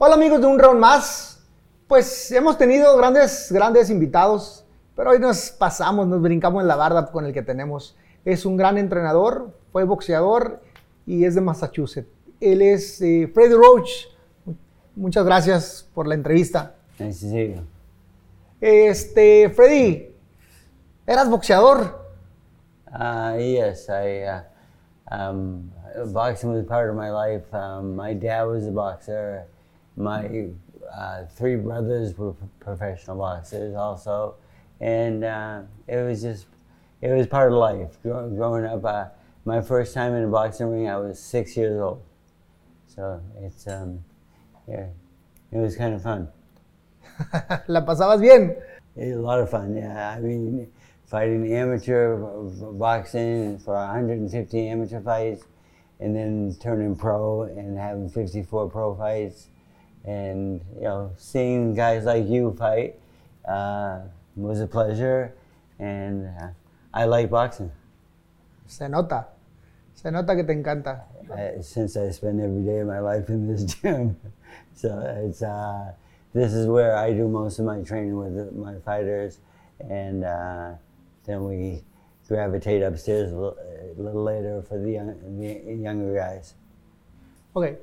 Hola amigos de un round más. Pues hemos tenido grandes, grandes invitados, pero hoy nos pasamos, nos brincamos en la barda con el que tenemos. Es un gran entrenador, fue boxeador y es de Massachusetts. Él es eh, Freddy Roach. Muchas gracias por la entrevista. You. Este, Freddy, ¿eras boxeador? Uh, yes, I. Uh, um, boxing was part of my life. Um, my dad was a boxer. My uh, three brothers were p- professional boxers also, and uh, it was just it was part of life. Grow, growing up, uh, my first time in a boxing ring, I was six years old. So it's um, yeah, it was kind of fun. ¿La pasabas bien? It was a lot of fun. Yeah, I mean, fighting amateur boxing for 150 amateur fights, and then turning pro and having 54 pro fights, and you know, seeing guys like you fight uh, was a pleasure, and uh, I like boxing. Se nota. Se nota que te encanta. uh, since I spend every day of my life in this gym. so it's uh, this is where I do most of my training with my fighters, and uh, then we gravitate upstairs a little, a little later for the, young, the younger guys. Ok.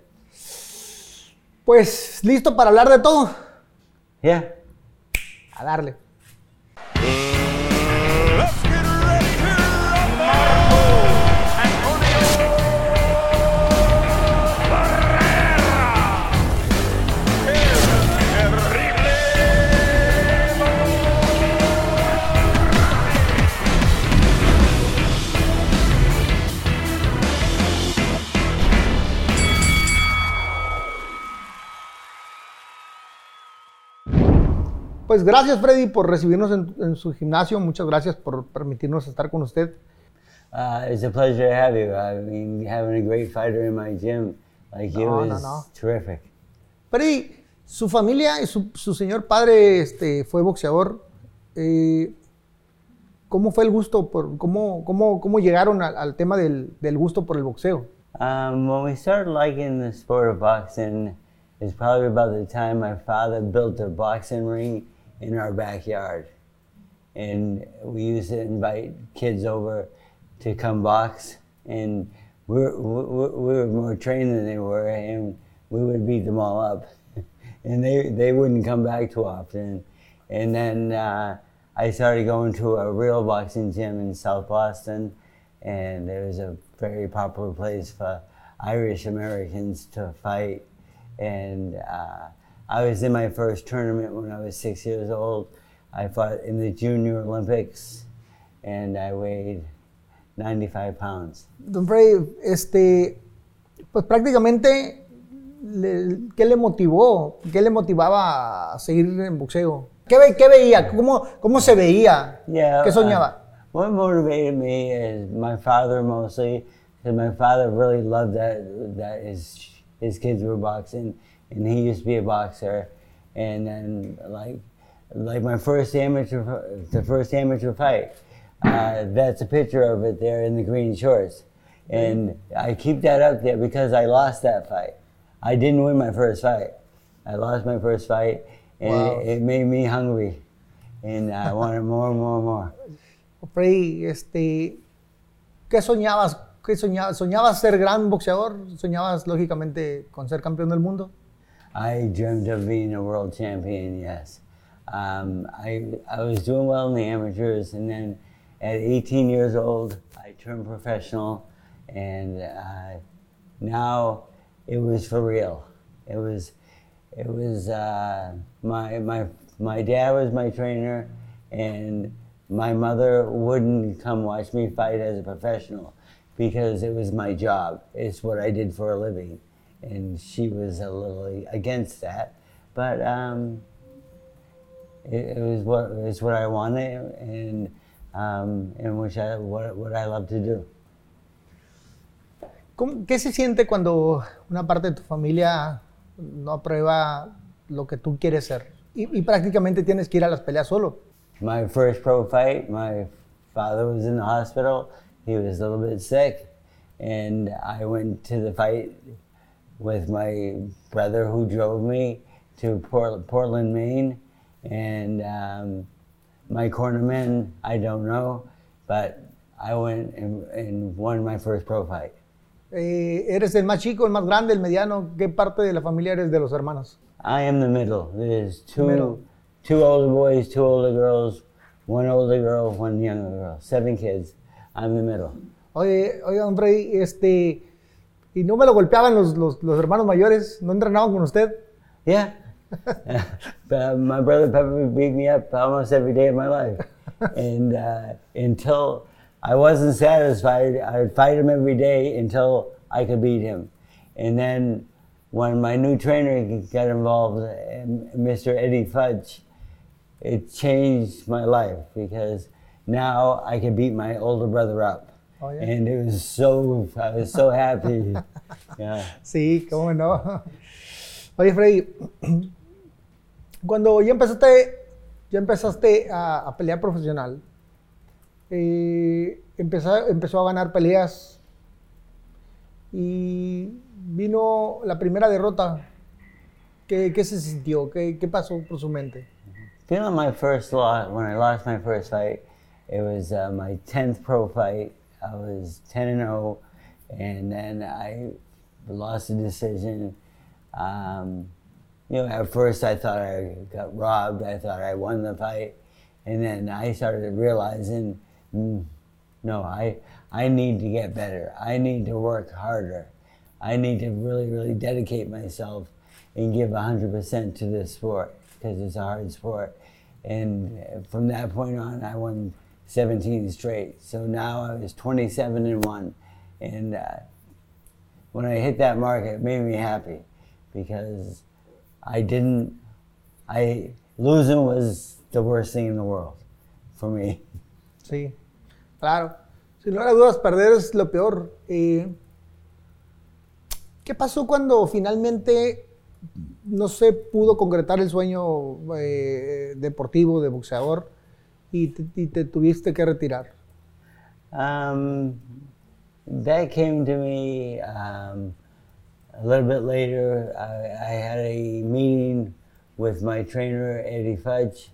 Pues listo para hablar de todo. Yeah. A darle. Pues gracias Freddy por recibirnos en, en su gimnasio. Muchas gracias por permitirnos estar con usted. Uh, it's a pleasure to have you. I mean, having a great fighter in my gym like you No, is no. terrific. Freddy, su familia y su, su señor padre este, fue boxeador. Eh, ¿Cómo fue el gusto? Por, cómo, cómo, ¿Cómo llegaron al, al tema del, del gusto por el boxeo? Um, when we started liking the sport of boxing, is probably about the time my father built a boxing ring in our backyard, and we used to invite kids over to come box, and we were, we we were more trained than they were, and we would beat them all up, and they they wouldn't come back too often, and then uh, I started going to a real boxing gym in South Boston, and it was a very popular place for Irish Americans to fight. And uh, I was in my first tournament when I was six years old. I fought in the Junior Olympics, and I weighed 95 pounds. Don Freddie, este, pues prácticamente, le- ¿qué le motivó? ¿Qué le motivaba a seguir en boxeo? ¿Qué, ve- qué veía? ¿Cómo, ¿Cómo se veía? Yeah. ¿Qué soñaba? uh, what motivated me is my father mostly, because my father really loved that that his his kids were boxing, and he used to be a boxer, and then like like my first amateur the first amateur fight, uh, that's a picture of it there in the green shorts, and I keep that up there because I lost that fight. I didn't win my first fight. I lost my first fight, and Wow. it, it made me hungry, and I wanted more and more and more. Freddie, este, ¿qué soñabas? ¿Qué soñabas? ¿Soñabas ser gran boxeador? ¿Soñabas, lógicamente, con ser campeón del mundo? I dreamed of being a world champion, yes. Um, I, I was doing well in the amateurs, and then at 18 years old, I turned professional, and uh, now it was for real. It was, it was uh, my, my, my dad was my trainer, and my mother wouldn't come watch me fight as a professional because it was my job. It's what I did for a living. And she was a little against that. But um, it, it was what it was what I wanted and um, and which I what, what I love to do. ¿Cómo- ¿Qué se siente cuando una parte de tu familia no aprueba lo que tú quieres ser? Y, y prácticamente tienes que ir a las peleas solo. My first pro fight, my father was in the hospital. He was a little bit sick, and I went to the fight with my brother who drove me to Port- Portland, Maine, and um, my cornerman, I don't know, but I went and, and won my first pro fight. Eh, ¿Eres el más chico, el más grande, el mediano? ¿Qué parte de la familia eres de los hermanos? I am the middle. There's two Middle. two older boys, two older girls, one older girl, one younger girl. Seven kids. I'm the middle. Oye, Freddy, este, ¿y no me lo golpeaban los, los, los hermanos mayores? ¿No entrenaban con usted? Yeah. but my brother Pepper beat me up almost every day of my life. and uh, until I wasn't satisfied, I would fight him every day until I could beat him. And then when my new trainer got involved, Mr. Eddie Futch, it changed my life because now I could beat my older brother up. Oh, yeah? And it was so, I was so happy. yeah. Sí, cómo no. Oye, Freddy, cuando ya empezaste, ya empezaste a, a pelear profesional, eh, empezó, empezó a ganar peleas y vino la primera derrota. ¿Qué, qué se sintió? ¿Qué, ¿Qué pasó por su mente? Feeling my first loss, when I lost my first fight, it was uh, my 10th pro fight. I was 10 and 0, and then I lost a decision. Um, you know, at first I thought I got robbed. I thought I won the fight, and then I started realizing, mm, no, I I need to get better. I need to work harder. I need to really, really dedicate myself and give 100% to this sport because it's a hard sport. And from that point on, I won 17 straight. So now I was 27 and 1. And uh, when I hit that mark, it made me happy because I didn't, I, losing was the worst thing in the world for me. Sí, claro. Sin lugar a dudas, perder es lo peor. Eh, ¿Qué pasó cuando finalmente no se pudo concretar el sueño eh, deportivo de boxeador y te, y te tuviste que retirar? Um, that came to me um, a little bit later. I, I had a meeting with my trainer Eddie Futch,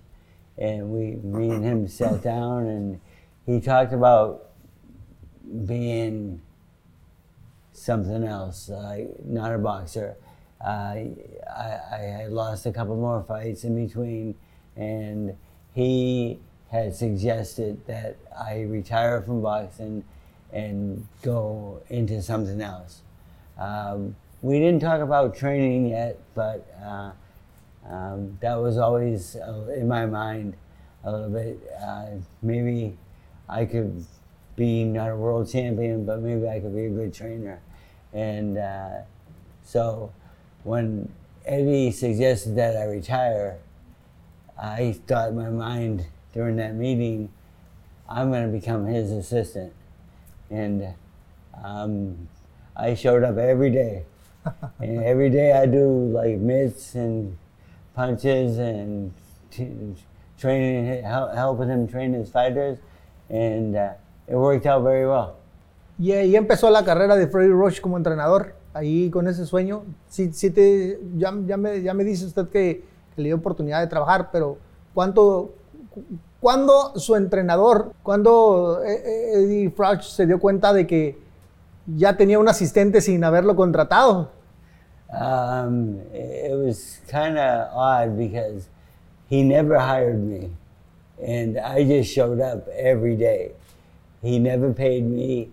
and we, me and him sat down, and he talked about being something else, like not a boxer. Uh, I, I had lost a couple more fights in between, and he had suggested that I retire from boxing and go into something else. Um, we didn't talk about training yet, but uh, um, that was always uh, in my mind a little bit. Uh, maybe I could be not a world champion, but maybe I could be a good trainer. And uh, so when Eddie suggested that I retire, I thought in my mind during that meeting, I'm going to become his assistant. And um, I showed up every day. and every day I do like mitts and punches and t- training, hel- helping him train his fighters. And uh, it worked out very well. Y ahí empezó la carrera de Freddy Roach como entrenador, ahí con ese sueño. Sí, sí te, ya, ya, me, ya me dice usted que, que le dio oportunidad de trabajar, pero ¿cuánto, cu- ¿cuándo su entrenador, cuándo eh, eh, Eddie Futch se dio cuenta de que ya tenía un asistente sin haberlo contratado? Um, it was kind of odd because he never hired me, and I just showed up every day. He never paid me.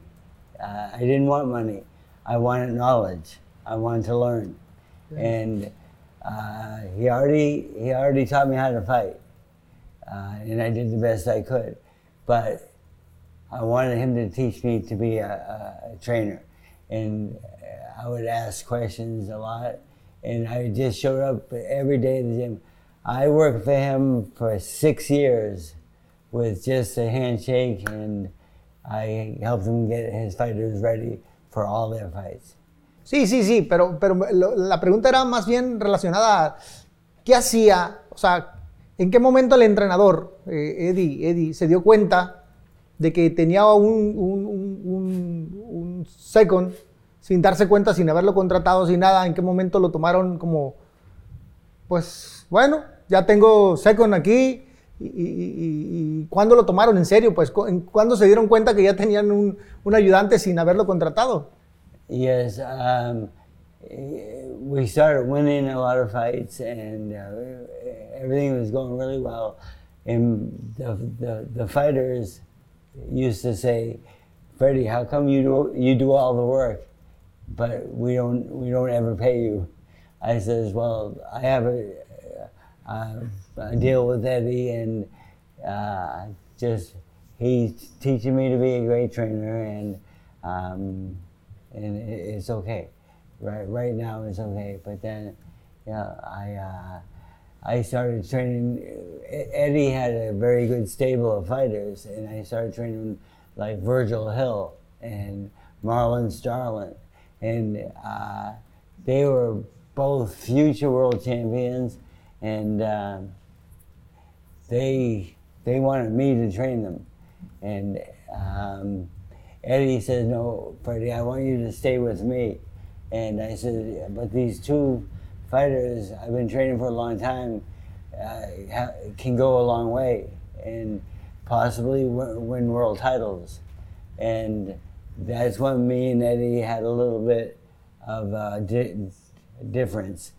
Uh, I didn't want money. I wanted knowledge. I wanted to learn, and uh, he already he already taught me how to fight, uh, and I did the best I could. But I wanted him to teach me to be a, a, trainer, and I would ask questions a lot, and I just showed up every day at the gym. I worked for him for six years with just a handshake, and I helped him get his fighters ready for all their fights. Sí, sí, sí, pero, pero lo- la pregunta era más bien relacionada a qué hacía, o sea, en qué momento el entrenador, eh, Eddie, Eddie, se dio cuenta de que tenía un, un, un- un- second sin darse cuenta, sin haberlo contratado, sin nada, ¿en qué momento lo tomaron como, pues, bueno, ya tengo second aquí? ¿Y, y, y- y cuándo lo tomaron en serio? Pues, ¿cuándo se dieron cuenta que ya tenían un, ayudante sin haberlo contratado? Yes, um, we started winning a lot of fights, and uh, everything was going really well. And the, the the fighters used to say, "Freddie, how come you do you do all the work, but we don't we don't ever pay you?" I says, "Well, I have a, deal with Eddie, and uh, just he's teaching me to be a great trainer, and." Um, and it's okay. Right, right now it's okay. But then, yeah, I uh, I started training. Eddie had a very good stable of fighters, and I started training like Virgil Hill and Marlon Starling, and uh, they were both future world champions, and um, they they wanted me to train them, and um, Eddie says, "No, Freddie, I want you to stay with me." And I said, "But these two fighters I've been training for a long time uh, can go a long way, and possibly win, world titles." And that's when me and Eddie had a little bit of uh, di- difference,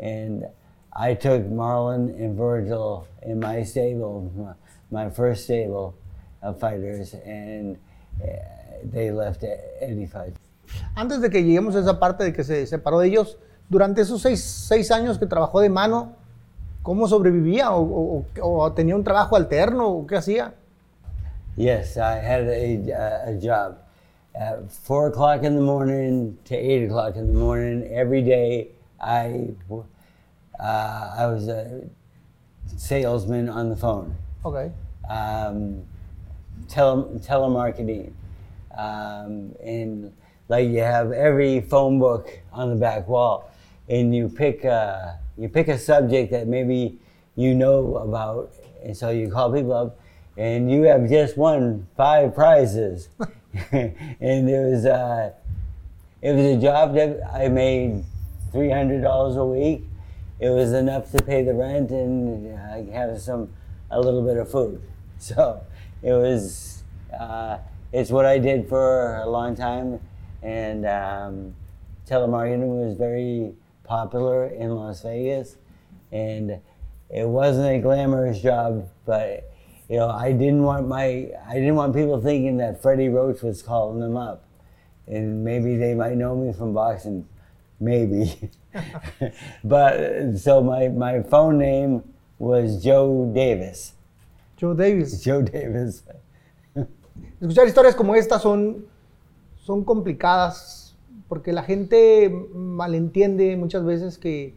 and I took Marlon and Virgil in my stable, my, first stable of fighters, and uh, they left Eddie fight. Antes de que lleguemos a esa parte de que se separó de ellos, durante esos seis, seis años que trabajó de mano, ¿cómo sobrevivía? ¿O, o- o- tenía un trabajo alterno? ¿O qué hacía? Yes, I had a, a job. At four o'clock in the morning to eight o'clock in the morning every day. I uh, I was a salesman on the phone. Ok. um, tele- telemarketing. Um, and like you have every phone book on the back wall, and you pick a, you pick a subject that maybe you know about, and so you call people up, and you have just won five prizes, and it was uh, it was a job that I made three hundred dollars a week. It was enough to pay the rent and uh, have some a little bit of food. So it was uh, it's what I did for a long time, and um, telemarketing was very popular in Las Vegas, and it wasn't a glamorous job, but you know I didn't want my I didn't want people thinking that Freddie Roach was calling them up and maybe they might know me from boxing, maybe. but so my, my phone name was Joe Davis. Joe Davis. Joe Davis. Escuchar historias como esta son, son complicadas porque la gente malentiende muchas veces que,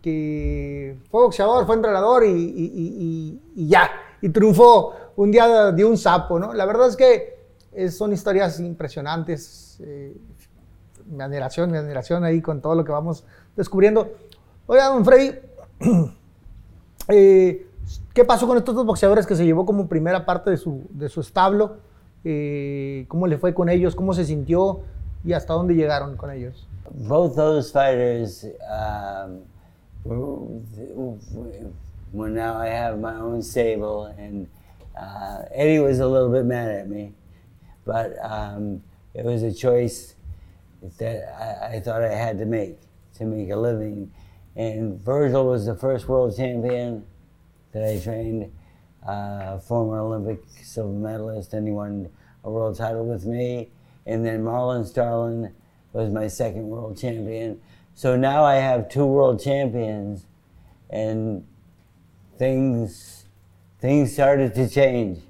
que fue boxeador, fue entrenador y, y- y- y- ya, y triunfó un día de un sapo, ¿no? La verdad es que son historias impresionantes. eh, mi admiración, mi admiración ahí con todo lo que vamos descubriendo. Oiga, don Freddy, eh, ¿Qué pasó con estos dos boxeadores que se llevó como primera parte de su, de su establo? Eh, ¿Cómo le fue con ellos? ¿Cómo se sintió? ¿Y hasta dónde llegaron con ellos? Both those fighters, um, when now I have my own stable, and uh, Eddie was a little bit mad at me, but um, it was a choice that I, I thought I had to make to make a living. And Virgil was the first world champion that I trained, uh, former Olympic silver medalist, and he won a world title with me. And then Marlon Starling was my second world champion. So now I have two world champions, and things things started to change.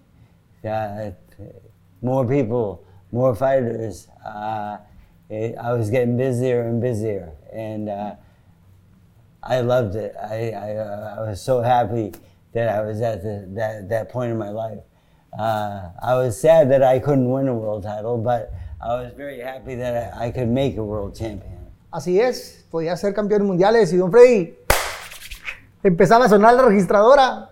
Uh, more people, more fighters. Uh, it, I was getting busier and busier, and uh, I loved it. I, I, uh, I was so happy that I was at the, that, that point in my life. Uh, I was sad that I couldn't win a world title, but I was very happy that I, I could make a world champion. Así es, podía ser campeón mundiales y don Freddy empezaba a sonar la registradora.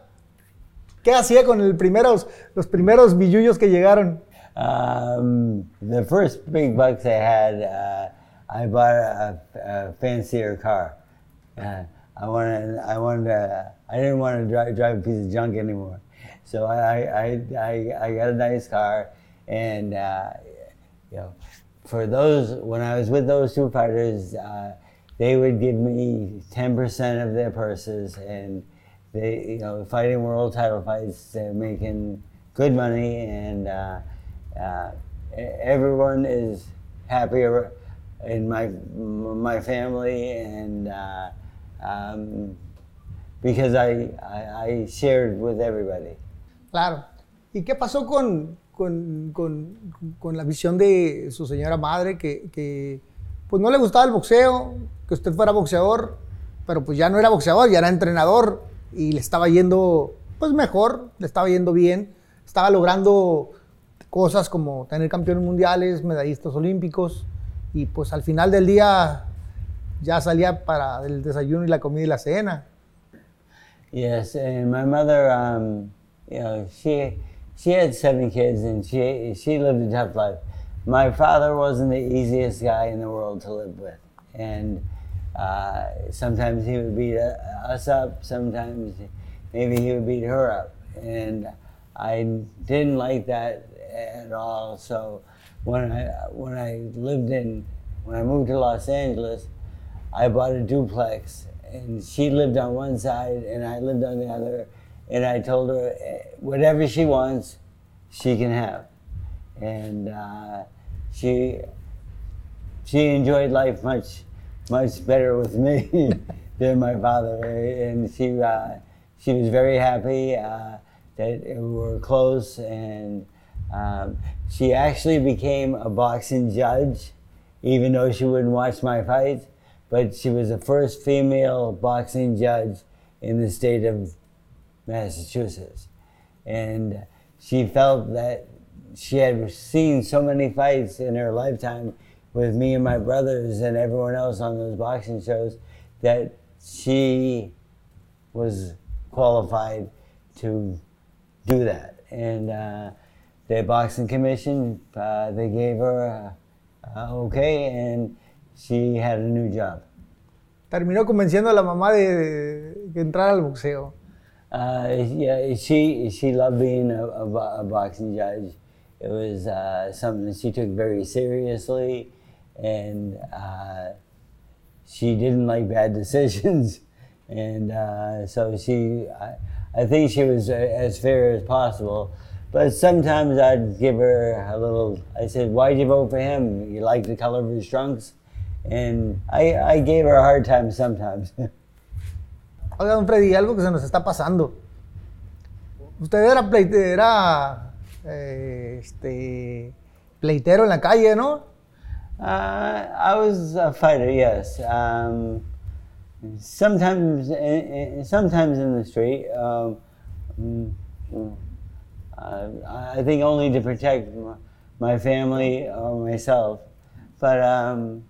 ¿Qué hacía con el primeros, los primeros billullos que llegaron? Um, the first big bucks I had, uh, I bought a, a fancier car. Uh, I wanted, I wanted, to, I didn't want to drive, drive a piece of junk anymore. So I, I, I, I got a nice car, and uh, you know, for those when I was with those two fighters, uh, they would give me ten percent of their purses, and they, you know, fighting world title fights, they're making good money, and uh, uh, everyone is happier in my my family, and uh, um, because I, I I shared with everybody. Claro. ¿Y qué pasó con, con, con- con la visión de su señora madre que, que, pues no le gustaba el boxeo, que usted fuera boxeador, pero pues ya no era boxeador, ya era entrenador y le estaba yendo pues mejor, le estaba yendo bien, estaba logrando cosas como tener campeones mundiales, medallistas olímpicos y pues al final del día ya salía para el desayuno y la comida y la cena. Yes, and my mother, um, you know, she she had seven kids and she she lived a tough life. My father wasn't the easiest guy in the world to live with, and uh, sometimes he would beat uh, us up. Sometimes maybe he would beat her up, and I didn't like that at all. So when I when I lived in when I moved to Los Angeles, I bought a duplex, and she lived on one side, and I lived on the other. And I told her, eh, whatever she wants, she can have. And uh, she she enjoyed life much much better with me than my father, and she uh, she was very happy uh, that we were close, and um, she actually became a boxing judge, even though she wouldn't watch my fights. But she was the first female boxing judge in the state of Massachusetts, and she felt that she had seen so many fights in her lifetime with me and my brothers and everyone else on those boxing shows that she was qualified to do that. And uh, the boxing commission, uh, they gave her a, a okay, and she had a new job. Terminó convenciendo a la mamá de, entrara al boxeo. Uh, yeah, she she loved being a, a, a boxing judge. It was uh, something she took very seriously, and uh, she didn't like bad decisions, and uh, so she, I, I think she was uh, as fair as possible. But sometimes I'd give her a little. I said, "Why'd you vote for him? You like the color of his trunks?" And I, I gave her a hard time sometimes. Oiga, don Freddie, algo que se nos está pasando. Usted era, pleite- era eh, este, pleitero en la calle, ¿no? Uh, I was a fighter, yes. Um, sometimes, in, in, sometimes in the street. Um, uh, I think only to protect my family or myself. But um,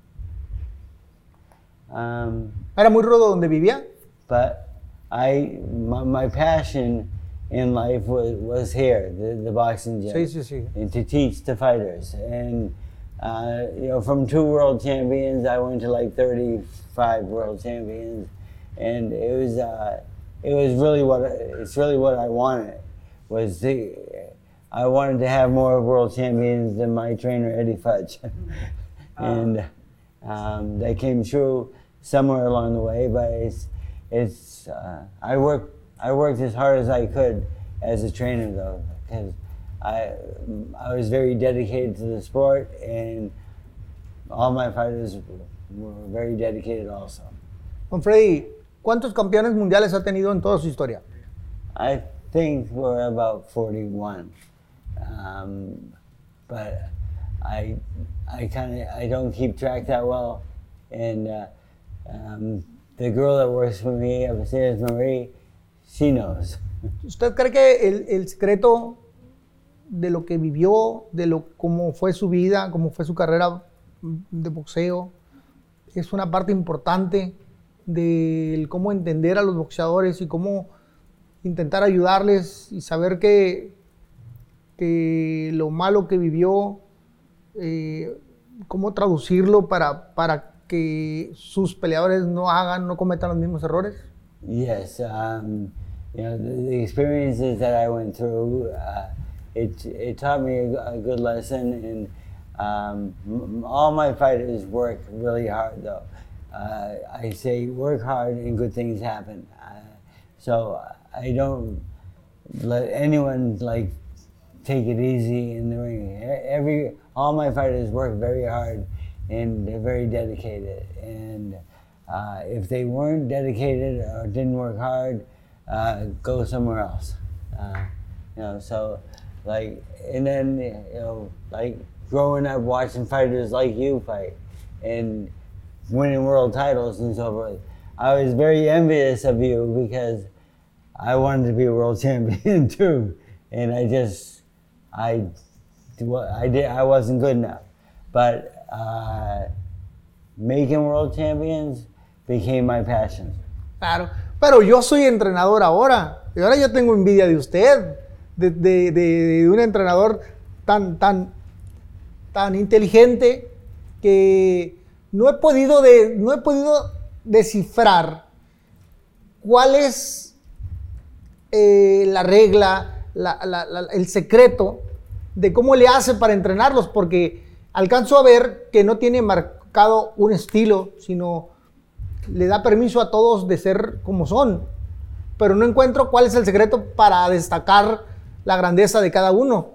um, Era muy rudo donde vivía. but I, my, my passion in life was, was here, the, the boxing gym Sí, sí, sí. and to teach the fighters. And uh, you know, from two world champions, I went to like 35 world champions, and it was uh, it was really what it's really what I wanted was the I wanted to have more world champions than my trainer Eddie Futch, and um, that came true somewhere along the way. But it's it's uh, I worked I worked as hard as I could as a trainer though because I I was very dedicated to the sport and all my fighters were very dedicated also. Don Freddie, ¿cuántos campeones mundiales ha tenido en toda su historia? I think we're about 41, um, but I I kind of I don't keep track that well, and uh, um, the girl that works for me upstairs, Marie, she knows. ¿Usted cree que el, el secreto de lo que vivió, de lo cómo fue su vida, cómo fue su carrera de boxeo, es una parte importante del cómo entender a los boxeadores y cómo intentar ayudarles y saber que, que lo malo que vivió, eh, cómo traducirlo para, para que sus peleadores no hagan, no cometan los mismos errores? Yes, um, you know, the, the experiences that I went through, uh, it, it taught me a, a good lesson. And um, all my fighters work really hard, though. Uh, I say work hard and good things happen. Uh, so I don't let anyone like take it easy in the ring. Every all my fighters work very hard and they're very dedicated. And uh, if they weren't dedicated or didn't work hard, uh, go somewhere else. Uh, you know, so like, and then you know, like growing up watching fighters like you fight and winning world titles and so forth, I was very envious of you because I wanted to be a world champion too, and I just I I did I wasn't good enough, but uh, making world champions became my passion. Claro, pero yo soy entrenador ahora. Y ahora yo tengo envidia de usted, de, de- de- un entrenador tan, tan, tan inteligente que no he podido, de, no he podido descifrar cuál es eh, la regla, la- la- la- el secreto de cómo le hace para entrenarlos, porque alcanzo a ver que no tiene marcado un estilo, sino le da permiso a todos de ser como son, pero no encuentro cuál es el secreto para destacar la grandeza de cada uno.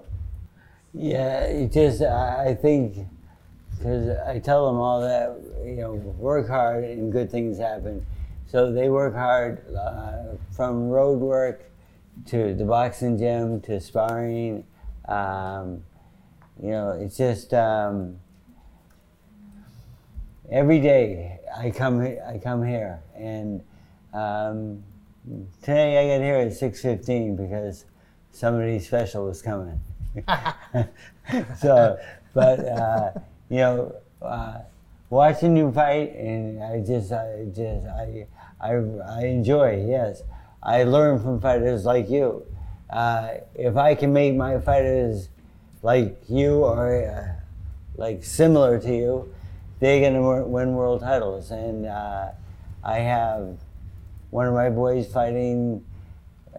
Yeah, it just I I think because I tell them all that you know work hard and good things happen. So they work hard uh, from road work to the boxing gym to sparring. Um, you know, it's just um, every day I come I come here and um, today I got here at six fifteen because somebody special was coming. so, but uh, you know, uh, watching you fight, and I just, I just, I, I, I enjoy. Yes, I learn from fighters like you. Uh, if I can make my fighters like you or uh, like similar to you, they're gonna win world titles. And uh, I have one of my boys fighting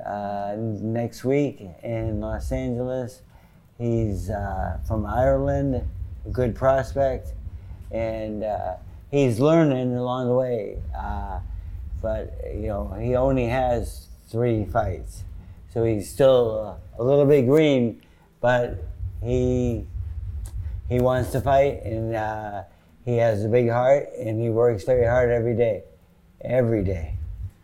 uh, next week in Los Angeles. He's uh, from Ireland, a good prospect, and uh, he's learning along the way. Uh, but you know, he only has three fights, so he's still a little bit green, but he he wants to fight, and uh, he has a big heart, and he works very hard every day, every day.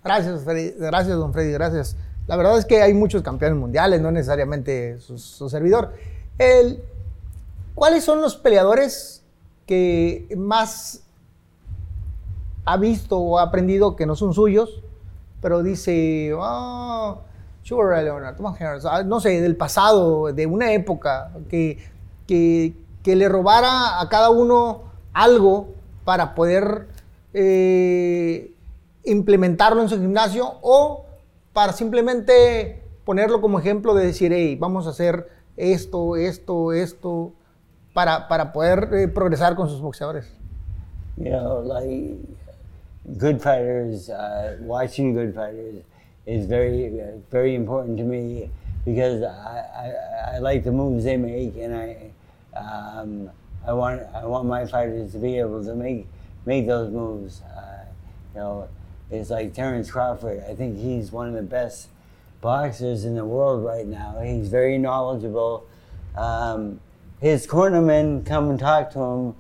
Gracias, Freddy. gracias, don Freddy, gracias. La verdad es que hay muchos campeones mundiales, no necesariamente su, su servidor. El- ¿Cuáles son los peleadores que más ha visto o ha aprendido que no son suyos, pero dice, ah, Sugar Ray Leonard, no sé, del pasado, de una época, que, que, que le robara a cada uno algo para poder eh, implementarlo en su gimnasio o para simplemente ponerlo como ejemplo de decir, hey, vamos a hacer esto, esto, esto, para, para poder eh, progresar con sus boxeadores. you like good fighters, uh, watching good fighters is very, very important to me because I, I, I like the moves they make, and I, um, I want, I want my fighters to be able to make, make those moves. Uh, you know, it's like Terrence Crawford. I think he's one of the best boxers in the world right now. He's very knowledgeable. Um, his cornermen come and talk to him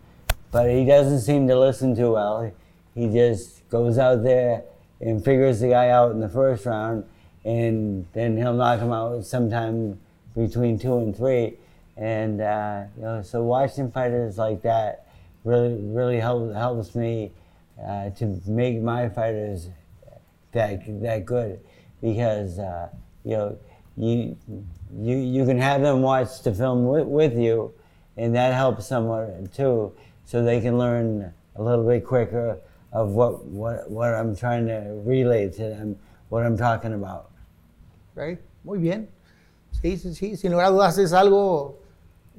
but he doesn't seem to listen too well. He just goes out there and figures the guy out in the first round, and then he'll knock him out sometime between two and three. And uh, you know, so watching fighters like that really, really help, helps me uh, to make my fighters that that good because uh, you know you you you can have them watch the film with, with you, and that helps somewhat too, so they can learn a little bit quicker of what what what I'm trying to relay to them, what I'm talking about. ¿ok? Muy bien. Sí, sí, sí, sin lugar a dudas es algo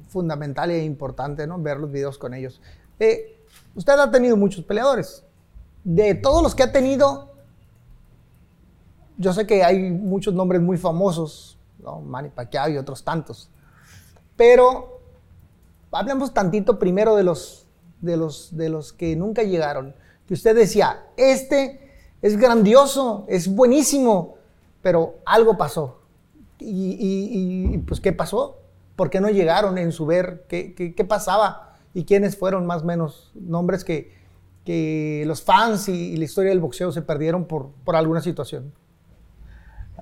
fundamental e importante, ¿no? Ver los videos con ellos. Eh, usted ha tenido muchos peleadores. De todos los que ha tenido, yo sé que hay muchos nombres muy famosos, ¿no? Manny Pacquiao y otros tantos. Pero hablemos tantito primero de los, de los, de los que nunca llegaron. Que usted decía, este es grandioso, es buenísimo, pero algo pasó. Y, y- y, pues, ¿qué pasó? ¿Por qué no llegaron en su ver? ¿Qué, qué- qué pasaba? ¿Y quiénes fueron más o menos nombres que, que los fans y, y la historia del boxeo se perdieron por, por alguna situación?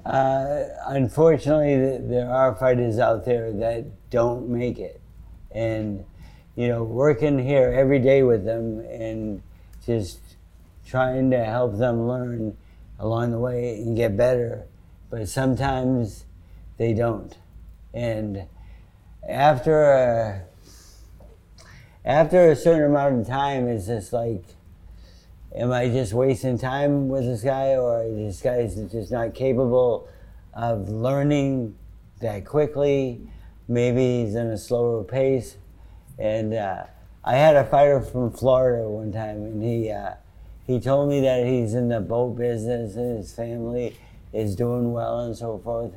Uh, unfortunately, th- there are fighters out there that don't make it, and you know, working here every day with them and just trying to help them learn along the way and get better, but sometimes they don't, and after a after a certain amount of time, it's just like am I just wasting time with this guy, or this guy is just not capable of learning that quickly? Maybe he's in a slower pace. And uh, I had a fighter from Florida one time, and he uh, he told me that he's in the boat business and his family is doing well and so forth.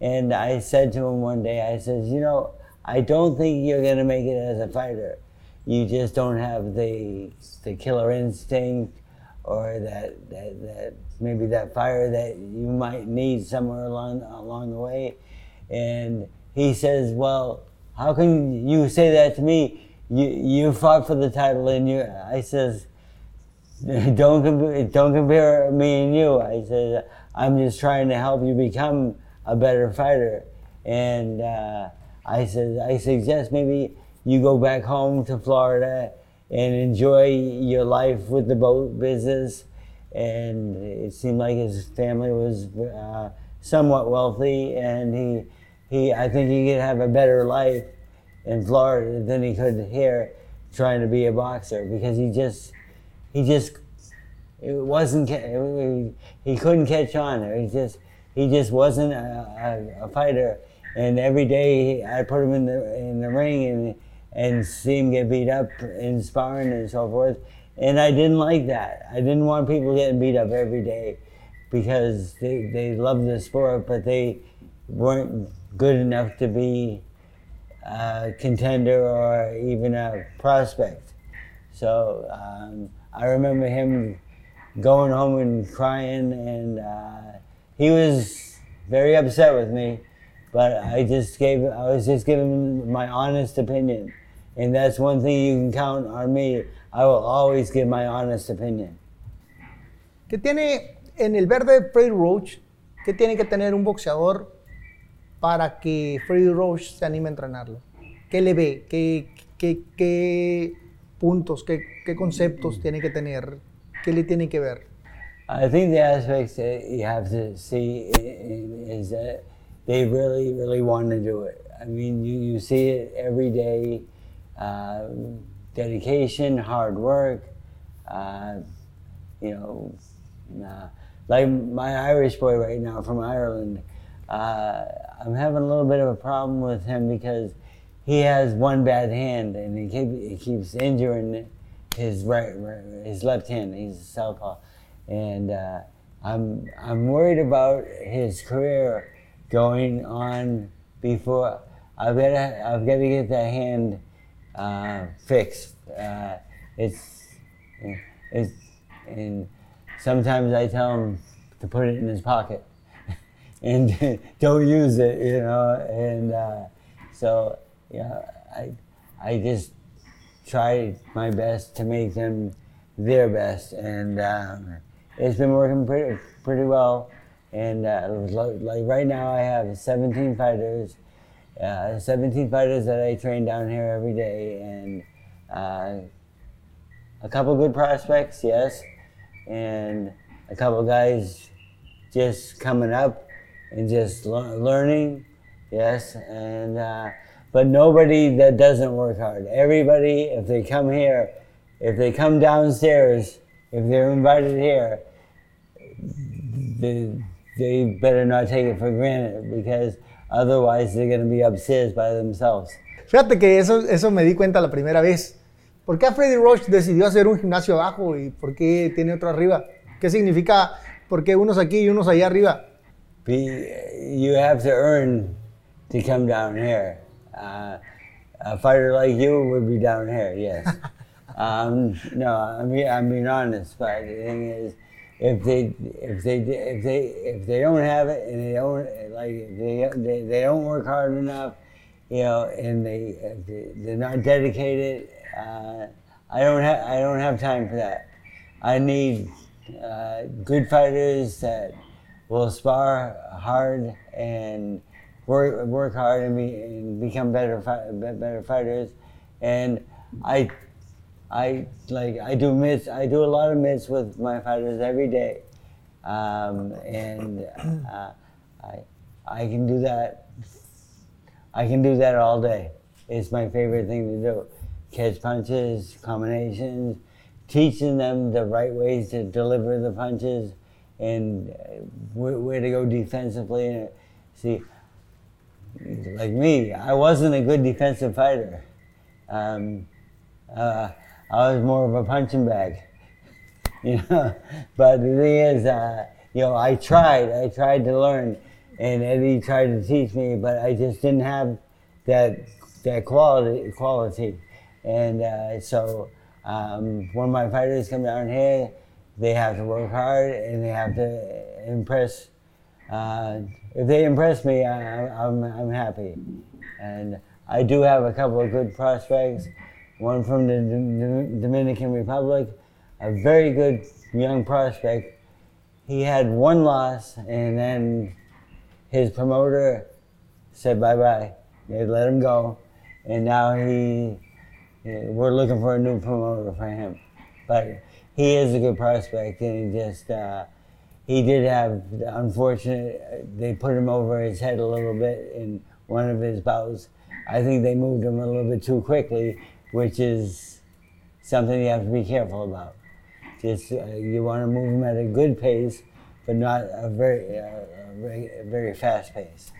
And I said to him one day, I said, you know, I don't think you're gonna make it as a fighter you just don't have the the killer instinct or that, that, that maybe that fire that you might need somewhere along along the way. And he says, Well, how can you say that to me? You you fought for the title and you I says don't don't compare me and you. I said I'm just trying to help you become a better fighter. And uh, I said I suggest maybe you go back home to Florida and enjoy your life with the boat business. And it seemed like his family was uh, somewhat wealthy, and he he I think he could have a better life in Florida than he could here trying to be a boxer because he just he just it wasn't he couldn't catch on. He just he just wasn't a, a, a fighter. And every day I put him in the in the ring and and see him get beat up in sparring and so forth. And I didn't like that. I didn't want people getting beat up every day because they, they love the sport but they weren't good enough to be a contender or even a prospect so um, I remember him going home and crying, and uh, he was very upset with me. But I just gave, I was just giving my honest opinion, and that's one thing you can count on me. I will always give my honest opinion. ¿Qué tiene en el verde Freddie Roach? ¿Qué tiene que tener un boxeador para que Freddy Roach se anime a entrenarlo? ¿Qué le ve? ¿Qué, qué, qué puntos, qué, qué conceptos tiene que tener? ¿Qué le tiene que ver? I think the aspects that you have to see is that they really, really want to do it. I mean, you, you see it every day uh, dedication, hard work, uh, you know, uh, like my Irish boy right now from Ireland. Uh, I'm having a little bit of a problem with him because he has one bad hand and he, keep, he keeps injuring his right, right his left hand. He's a southpaw, and uh, I'm I'm worried about his career going on before. I've got to I've got to get that hand uh, fixed. Uh, it's it's and sometimes I tell him to put it in his pocket and don't use it, you know. And uh, so yeah, I I just try my best to make them their best, and um, it's been working pretty pretty well. And uh, like right now, I have 17 fighters, uh, 17 fighters that I train down here every day, and uh, a couple good prospects, yes, and a couple guys just coming up and just lear- learning, yes, and uh, but nobody that doesn't work hard. Everybody, if they come here, if they come downstairs, if they're invited here, they, they better not take it for granted because Otherwise, they're going to be upstairs by themselves. Fíjate que eso, eso me di cuenta la primera vez. ¿Por qué Freddie Roach decidió hacer un gimnasio abajo y por qué tiene otro arriba? ¿Qué significa por qué unos aquí y unos allá arriba? Be, you have to earn to come down here. Uh, a fighter like you would be down here, yes. um, no, I mean I'm being honest, but the thing is, if they if they if they if they don't have it and they don't like they they, they don't work hard enough, you know, and they they, they're not dedicated. Uh, I don't have I don't have time for that. I need uh, good fighters that will spar hard and work work hard and, be, and become better fi- better fighters. And I I like I do mitts. I do a lot of mitts with my fighters every day, um, and uh, I I can do that. I can do that all day. It's my favorite thing to do. Catch punches, combinations, teaching them the right ways to deliver the punches, and uh, where, where to go defensively. And see, like me, I wasn't a good defensive fighter. Um, uh, I was more of a punching bag, you know. But the thing is, uh, you know, I tried. I tried to learn, and Eddie tried to teach me, but I just didn't have that that quality quality. And uh, so, um, when my fighters come down here, they have to work hard and they have to impress. Uh, if they impress me, I, I'm, I'm happy. And I do have a couple of good prospects. One from the Dom- Dominican Republic, a very good young prospect. He had one loss, and then his promoter said bye bye. They let him go, and now he we're looking for a new promoter for him. But he is a good prospect, and he just uh, he did have unfortunate. They put him over his head a little bit in one of his bouts. I think they moved him a little bit too quickly, which is something you have to be careful about. Just uh, you want to move him at a good pace, but not a very, uh, a very, a very fast pace.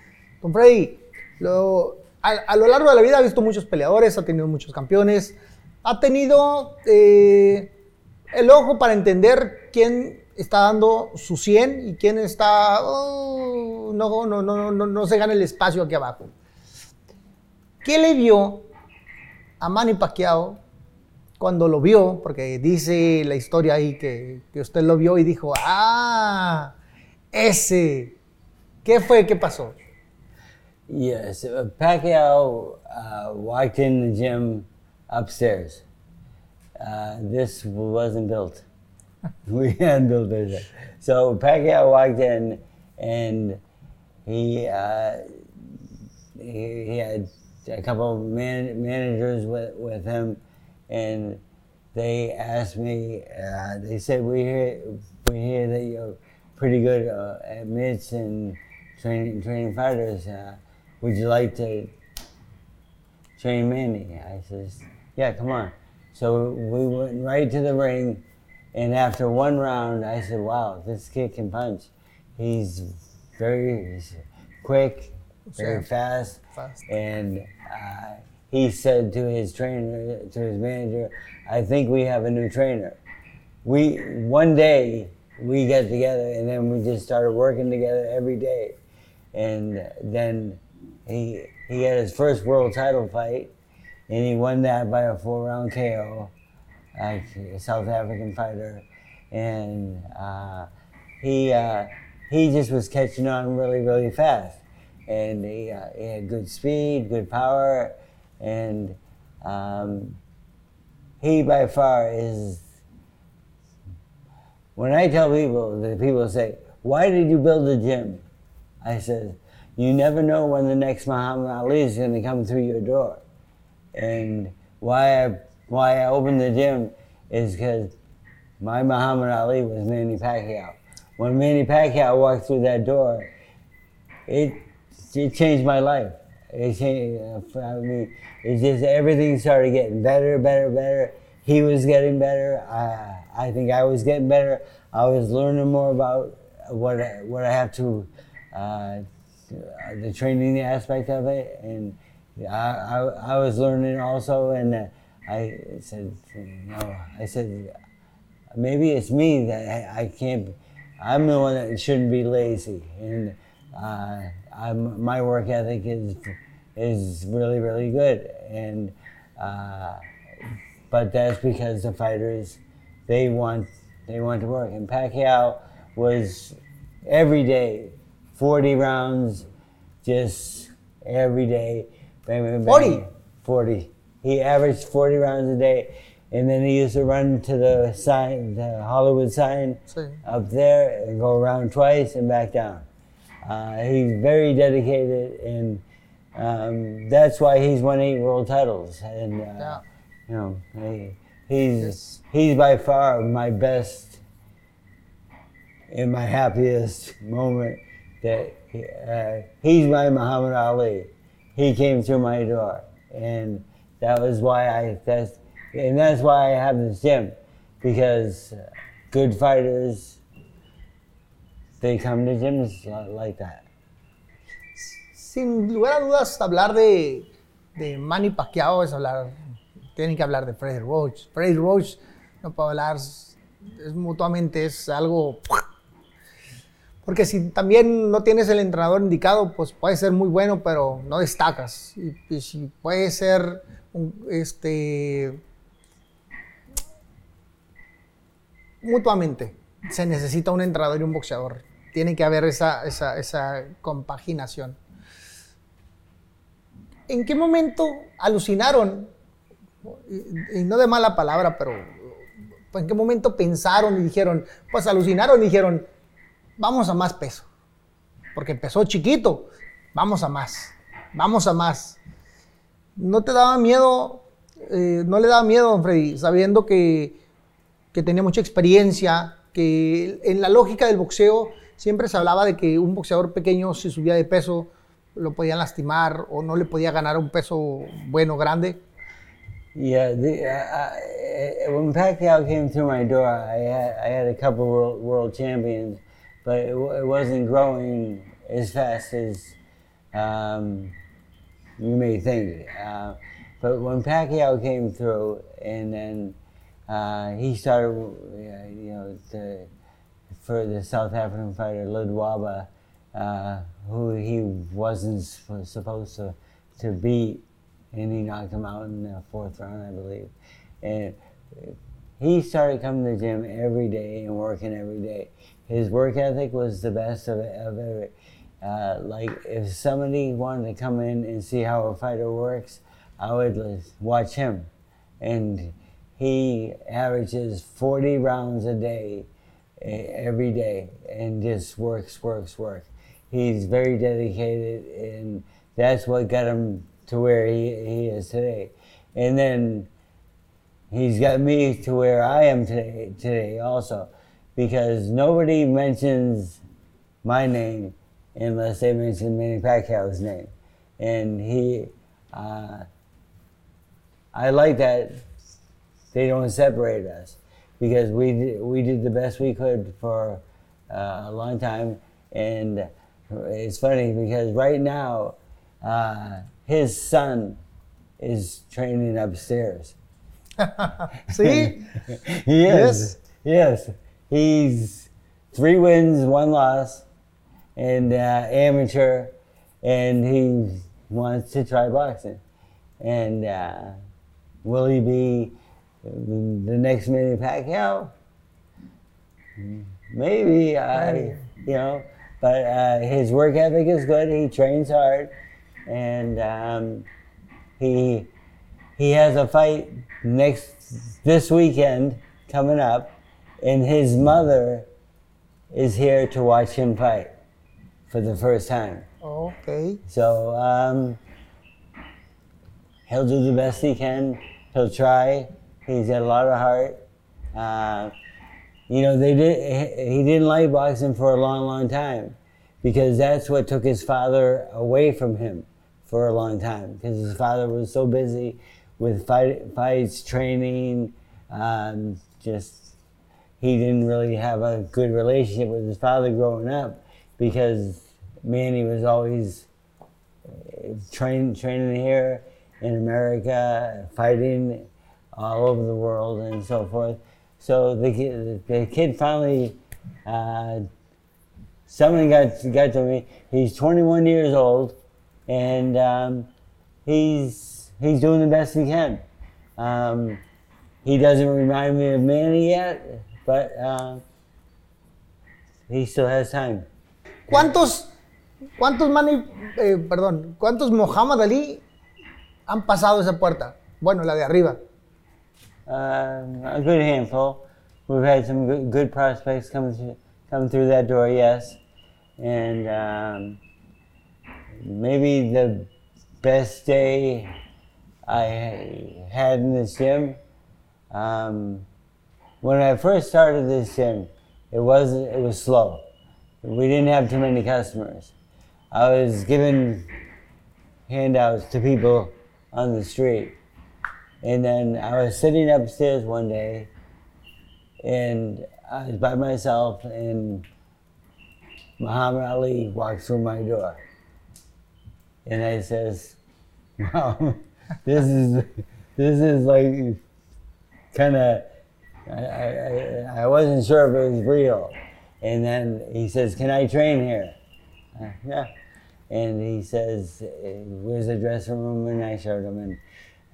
Don Freddie, lo- a, a lo largo de la vida ha visto muchos peleadores, ha tenido muchos campeones, ha tenido eh, el ojo para entender quién está dando su 100 y quién está, oh, no, no, no, no, no se gana el espacio aquí abajo. ¿Qué le vio a Manny Pacquiao cuando lo vio? Porque dice la historia ahí que, que usted lo vio y dijo, ah, ese, ¿qué fue? ¿Qué pasó? Yes, Pacquiao uh, walked in the gym upstairs. Uh, this wasn't built. we hadn't built it. So Pacquiao walked in, and he uh, he, he had a couple of man, managers with, with him, and they asked me. Uh, they said we hear we hear that you're pretty good uh, at mitts and training training fighters. Uh, would you like to train Manny? I says, yeah, come on. So we went right to the ring, and after one round, I said, wow, this kid can punch. He's very he's quick, very fast, Fast. and uh, he said to his trainer, to his manager, I think we have a new trainer. We one day we got together and then we just started working together every day, and then he he had his first world title fight, and he won that by a four round KO, like a South African fighter, and uh, he uh, he just was catching on really really fast, and he, uh, he had good speed, good power, and um, he by far is when I tell people, the people say, "Why did you build a gym?" I said, "You never know when the next Muhammad Ali is going to come through your door." And why I why I opened the gym is because my Muhammad Ali was Manny Pacquiao. When Manny Pacquiao walked through that door, it it changed my life. It changed. I mean, it just everything started getting better, better, better. He was getting better. I I think I was getting better. I was learning more about what I, what I have to uh, the training aspect of it, and I, I, I was learning also, and uh, I said, you know, I said, maybe it's me that I, I can't. I'm the one that shouldn't be lazy, and uh, I'm, my work ethic is is really really good, and uh, but that's because the fighters they want they want to work, and Pacquiao was every day, 40 rounds, just every day. Bang, bang, bang. 40? 40. He averaged 40 rounds a day. And then he used to run to the sign, the Hollywood sign up there and go around twice and back down. Uh, he's very dedicated, and um, that's why he's won eight world titles. And uh, Yeah. you know, he, he's Yes. he's by far my best and my happiest moment. That uh, he's my Muhammad Ali. He came through my door, and that was why I that's and that's why I have this gym because good fighters they come to gyms like that. Sin lugar a dudas, hablar de, de Manny Pacquiao es hablar, tienen que hablar de Freddie Roach. Freddie Roach, no puedo hablar, es mutuamente, es algo... Porque si también no tienes el entrenador indicado, pues puede ser muy bueno, pero no destacas. Y, si puede ser, este, mutuamente, se necesita un entrenador y un boxeador. Tiene que haber esa, esa, esa compaginación. ¿En qué momento alucinaron? Y, no de mala palabra, pero ¿en qué momento pensaron y dijeron, pues alucinaron y dijeron, vamos a más peso? Porque empezó chiquito, vamos a más, vamos a más. ¿No te daba miedo, eh, no le daba miedo, don Freddy, sabiendo que, que tenía mucha experiencia, que en la lógica del boxeo siempre se hablaba de que un boxeador pequeño si subía de peso lo podían lastimar o no le podía ganar un peso bueno, grande. Yeah, the, uh, Pacquiao came through my door, I had, I had a couple world, world champions, but it, it wasn't growing as fast as um, you may think. Uh, but when Pacquiao came through, and then uh, he started, uh, you know, the, for the South African fighter Ledwaba, uh, who he wasn't supposed to, to beat, and he knocked him out in the fourth round, I believe. And he started coming to the gym every day and working every day. His work ethic was the best of, of ever. Uh, like if somebody wanted to come in and see how a fighter works, I would watch him, and he averages 40 rounds a day every day and just works, works, works. He's very dedicated, and that's what got him to where he, he is today. And then he's got me to where I am today, today also, because nobody mentions my name unless they mention Manny Pacquiao's name, and he, uh, I like that they don't separate us because we did, we did the best we could for uh, a long time, and it's funny because right now uh, his son is training upstairs. See? he Yes. is. Yes. He's three wins, one loss, and uh, amateur, and he wants to try boxing. And uh, will he be the next Manny Pacquiao? Maybe. I, you know, but uh, his work ethic is good. He trains hard, and um, he he has a fight next this weekend coming up, and his mother is here to watch him fight for the first time. Ok. So um, he'll do the best he can. He'll try. He's got a lot of heart. Uh, you know, they did. He he didn't like boxing for a long, long time because that's what took his father away from him for a long time because his father was so busy with fight, fights, training, um, just he didn't really have a good relationship with his father growing up because Manny was always uh, train, training here in America, fighting all over the world and so forth. So the kid, the kid finally, uh, something got, got to me. He's 21 years old, and um, he's he's doing the best he can. Um, he doesn't remind me of Manny yet, but uh, he still has time. ¿Cuántos, cuántos Manny, eh, perdón, cuántos Muhammad Ali han pasado esa puerta? Bueno, la de arriba. Uh, a good handful. We've had some good, good prospects come through, come through that door, yes. And um, maybe the best day I had in this gym. Um, when I first started this gym, it was it was slow. We didn't have too many customers. I was giving handouts to people on the street. And then I was sitting upstairs one day and I was by myself and Muhammad Ali walked through my door. And I says, Wow, this is this is like kind of I, I, I wasn't sure if it was real. And then he says, Can I train here? Uh, yeah. And he says, Where's the dressing room? And I showed him. And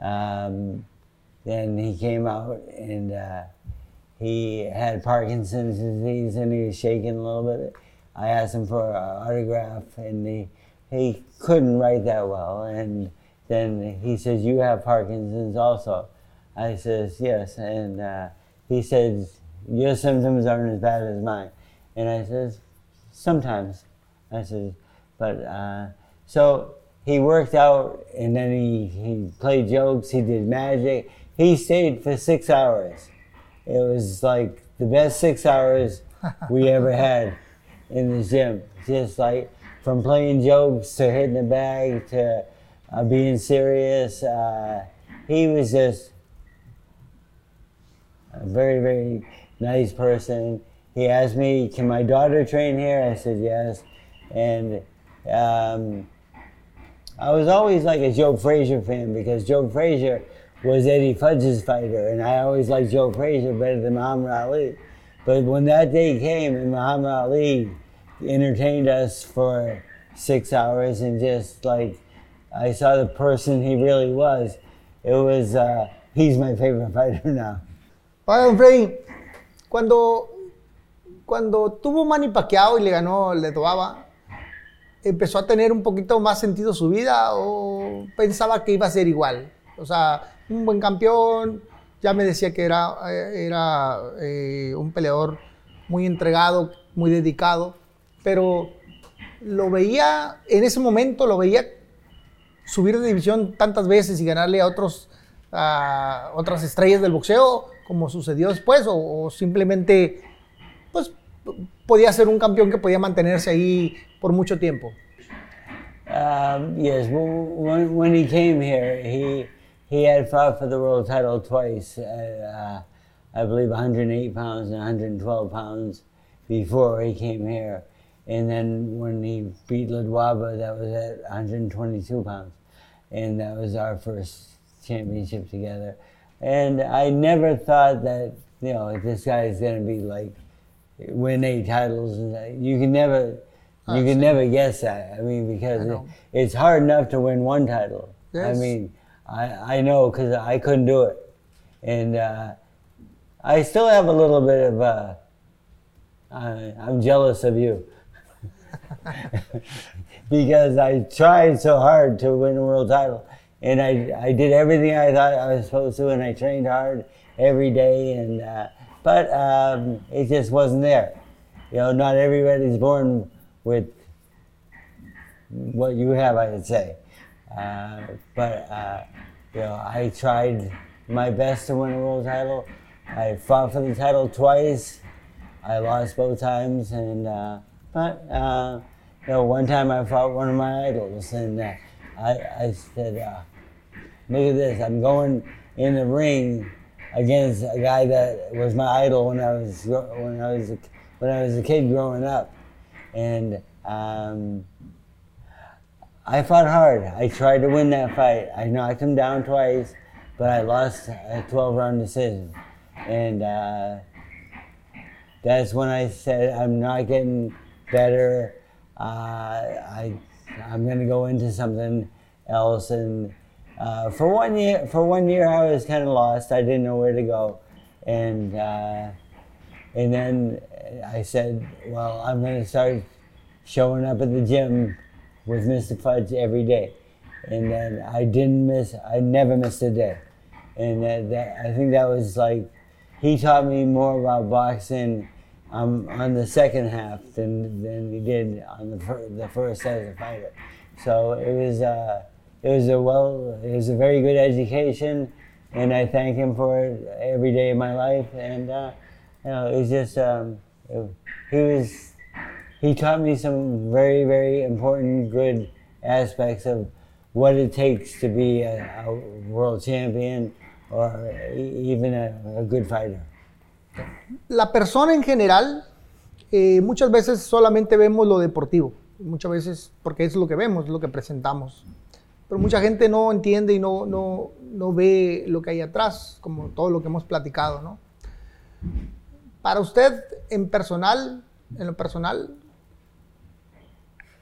um, then he came out and uh, he had Parkinson's disease and he was shaking a little bit. I asked him for an autograph and he, he couldn't write that well. And then he says, You have Parkinson's also. I says, Yes. And uh, he says, Your symptoms aren't as bad as mine. And I says, Sometimes. I says, But uh, so he worked out and then he, he played jokes, he did magic. He stayed for six hours. It was like the best six hours we ever had in the gym. Just like from playing jokes to hitting the bag to uh, being serious. Uh, he was just a very, very nice person. He asked me, Can my daughter train here? I said, Yes. And um, I was always like a Joe Frazier fan because Joe Frazier was Eddie Futch's fighter, and I always liked Joe Frazier better than Muhammad Ali. But when that day came and Muhammad Ali entertained us for six hours and just like I saw the person he really was, it was, uh, he's my favorite fighter now. Oiga, don Freddy, cuando, cuando tuvo Manny Pacquiao y le ganó Le Toaba, ¿empezó a tener un poquito más sentido su vida o pensaba que iba a ser igual? O sea, un buen campeón, ya me decía que era, eh, era eh, un peleador muy entregado, muy dedicado, pero lo veía, en ese momento lo veía subir de división tantas veces y ganarle a otros a otras estrellas del boxeo, como sucedió después, o, o simplemente, pues, podía ser un campeón que podía mantenerse ahí por mucho tiempo. Um, yes, when, when he came here, he he had fought for the world title twice. Uh, uh, I believe 108 pounds and 112 pounds before he came here, and then when he beat Ledwaba, that was at 122 pounds, and that was our first championship together. And I never thought that you know this guy is going to be like win eight titles, and you can never. You Ah, can never guess that. I mean, because I it, it's hard enough to win one title. I mean, I, I know because I couldn't do it. And uh, I still have a little bit of, uh, I, I'm jealous of you. because I tried so hard to win a world title. And I, I did everything I thought I was supposed to, and I trained hard every day. And uh, but um, it just wasn't there. You know, not everybody's born with what you have, I would say. Uh, but uh, you know, I tried my best to win a world title. I fought for the title twice. I lost both times, and uh, but uh, you know, one time I fought one of my idols, and uh, I, I said, "Look at this! I'm going in the ring against a guy that was my idol when I was when I was a, when I was a kid growing up." And um, I fought hard. I tried to win that fight. I knocked him down twice, but I lost a 12 round decision. And uh, that's when I said, I'm not getting better. Uh, I, I'm going to go into something else. And uh, for one year, for one year, I was kind of lost. I didn't know where to go. And, uh, and then I said, well, I'm going to start showing up at the gym with Mr. Futch every day. And then I didn't miss, I never missed a day. And that, that, I think that was like, he taught me more about boxing um, on the second half than, than he did on the, fir- the first as a fighter. So it was, uh, it was a well, it was a very good education, and I thank him for it every day of my life. And uh, you know, it was just, um, it- he was, he taught me some very, very important, good aspects of what it takes to be a, a world champion or even a, a good fighter. La persona en general, eh, muchas veces solamente vemos lo deportivo, muchas veces porque es lo que vemos, lo que presentamos. Pero mucha gente no entiende y no, no, no ve lo que hay atrás, como todo lo que hemos platicado, ¿no? Para usted, en personal, en lo personal,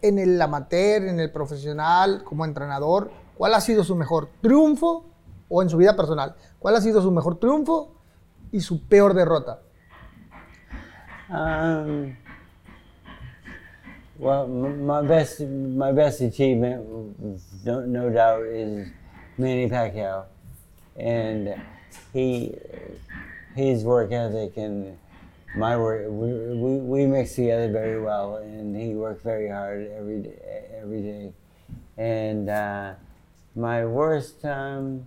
en el amateur, en el profesional, como entrenador, ¿cuál ha sido su mejor triunfo o en su vida personal? ¿Cuál ha sido su mejor triunfo y su peor derrota? Um, well, my best, my best achievement, no, no doubt, is Manny Pacquiao, and he, his work ethic and my work, we, we, we mix together very well, and he worked very hard every day, every day, and uh, my worst. time,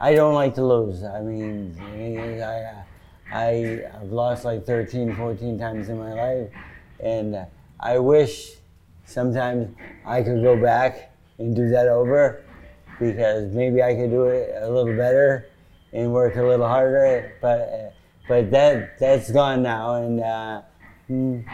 I don't like to lose. I mean, I, I, I've lost like 13, 14 times in my life, and I wish sometimes I could go back and do that over because maybe I could do it a little better and work a little harder. But, but that that's gone now, and uh, mm,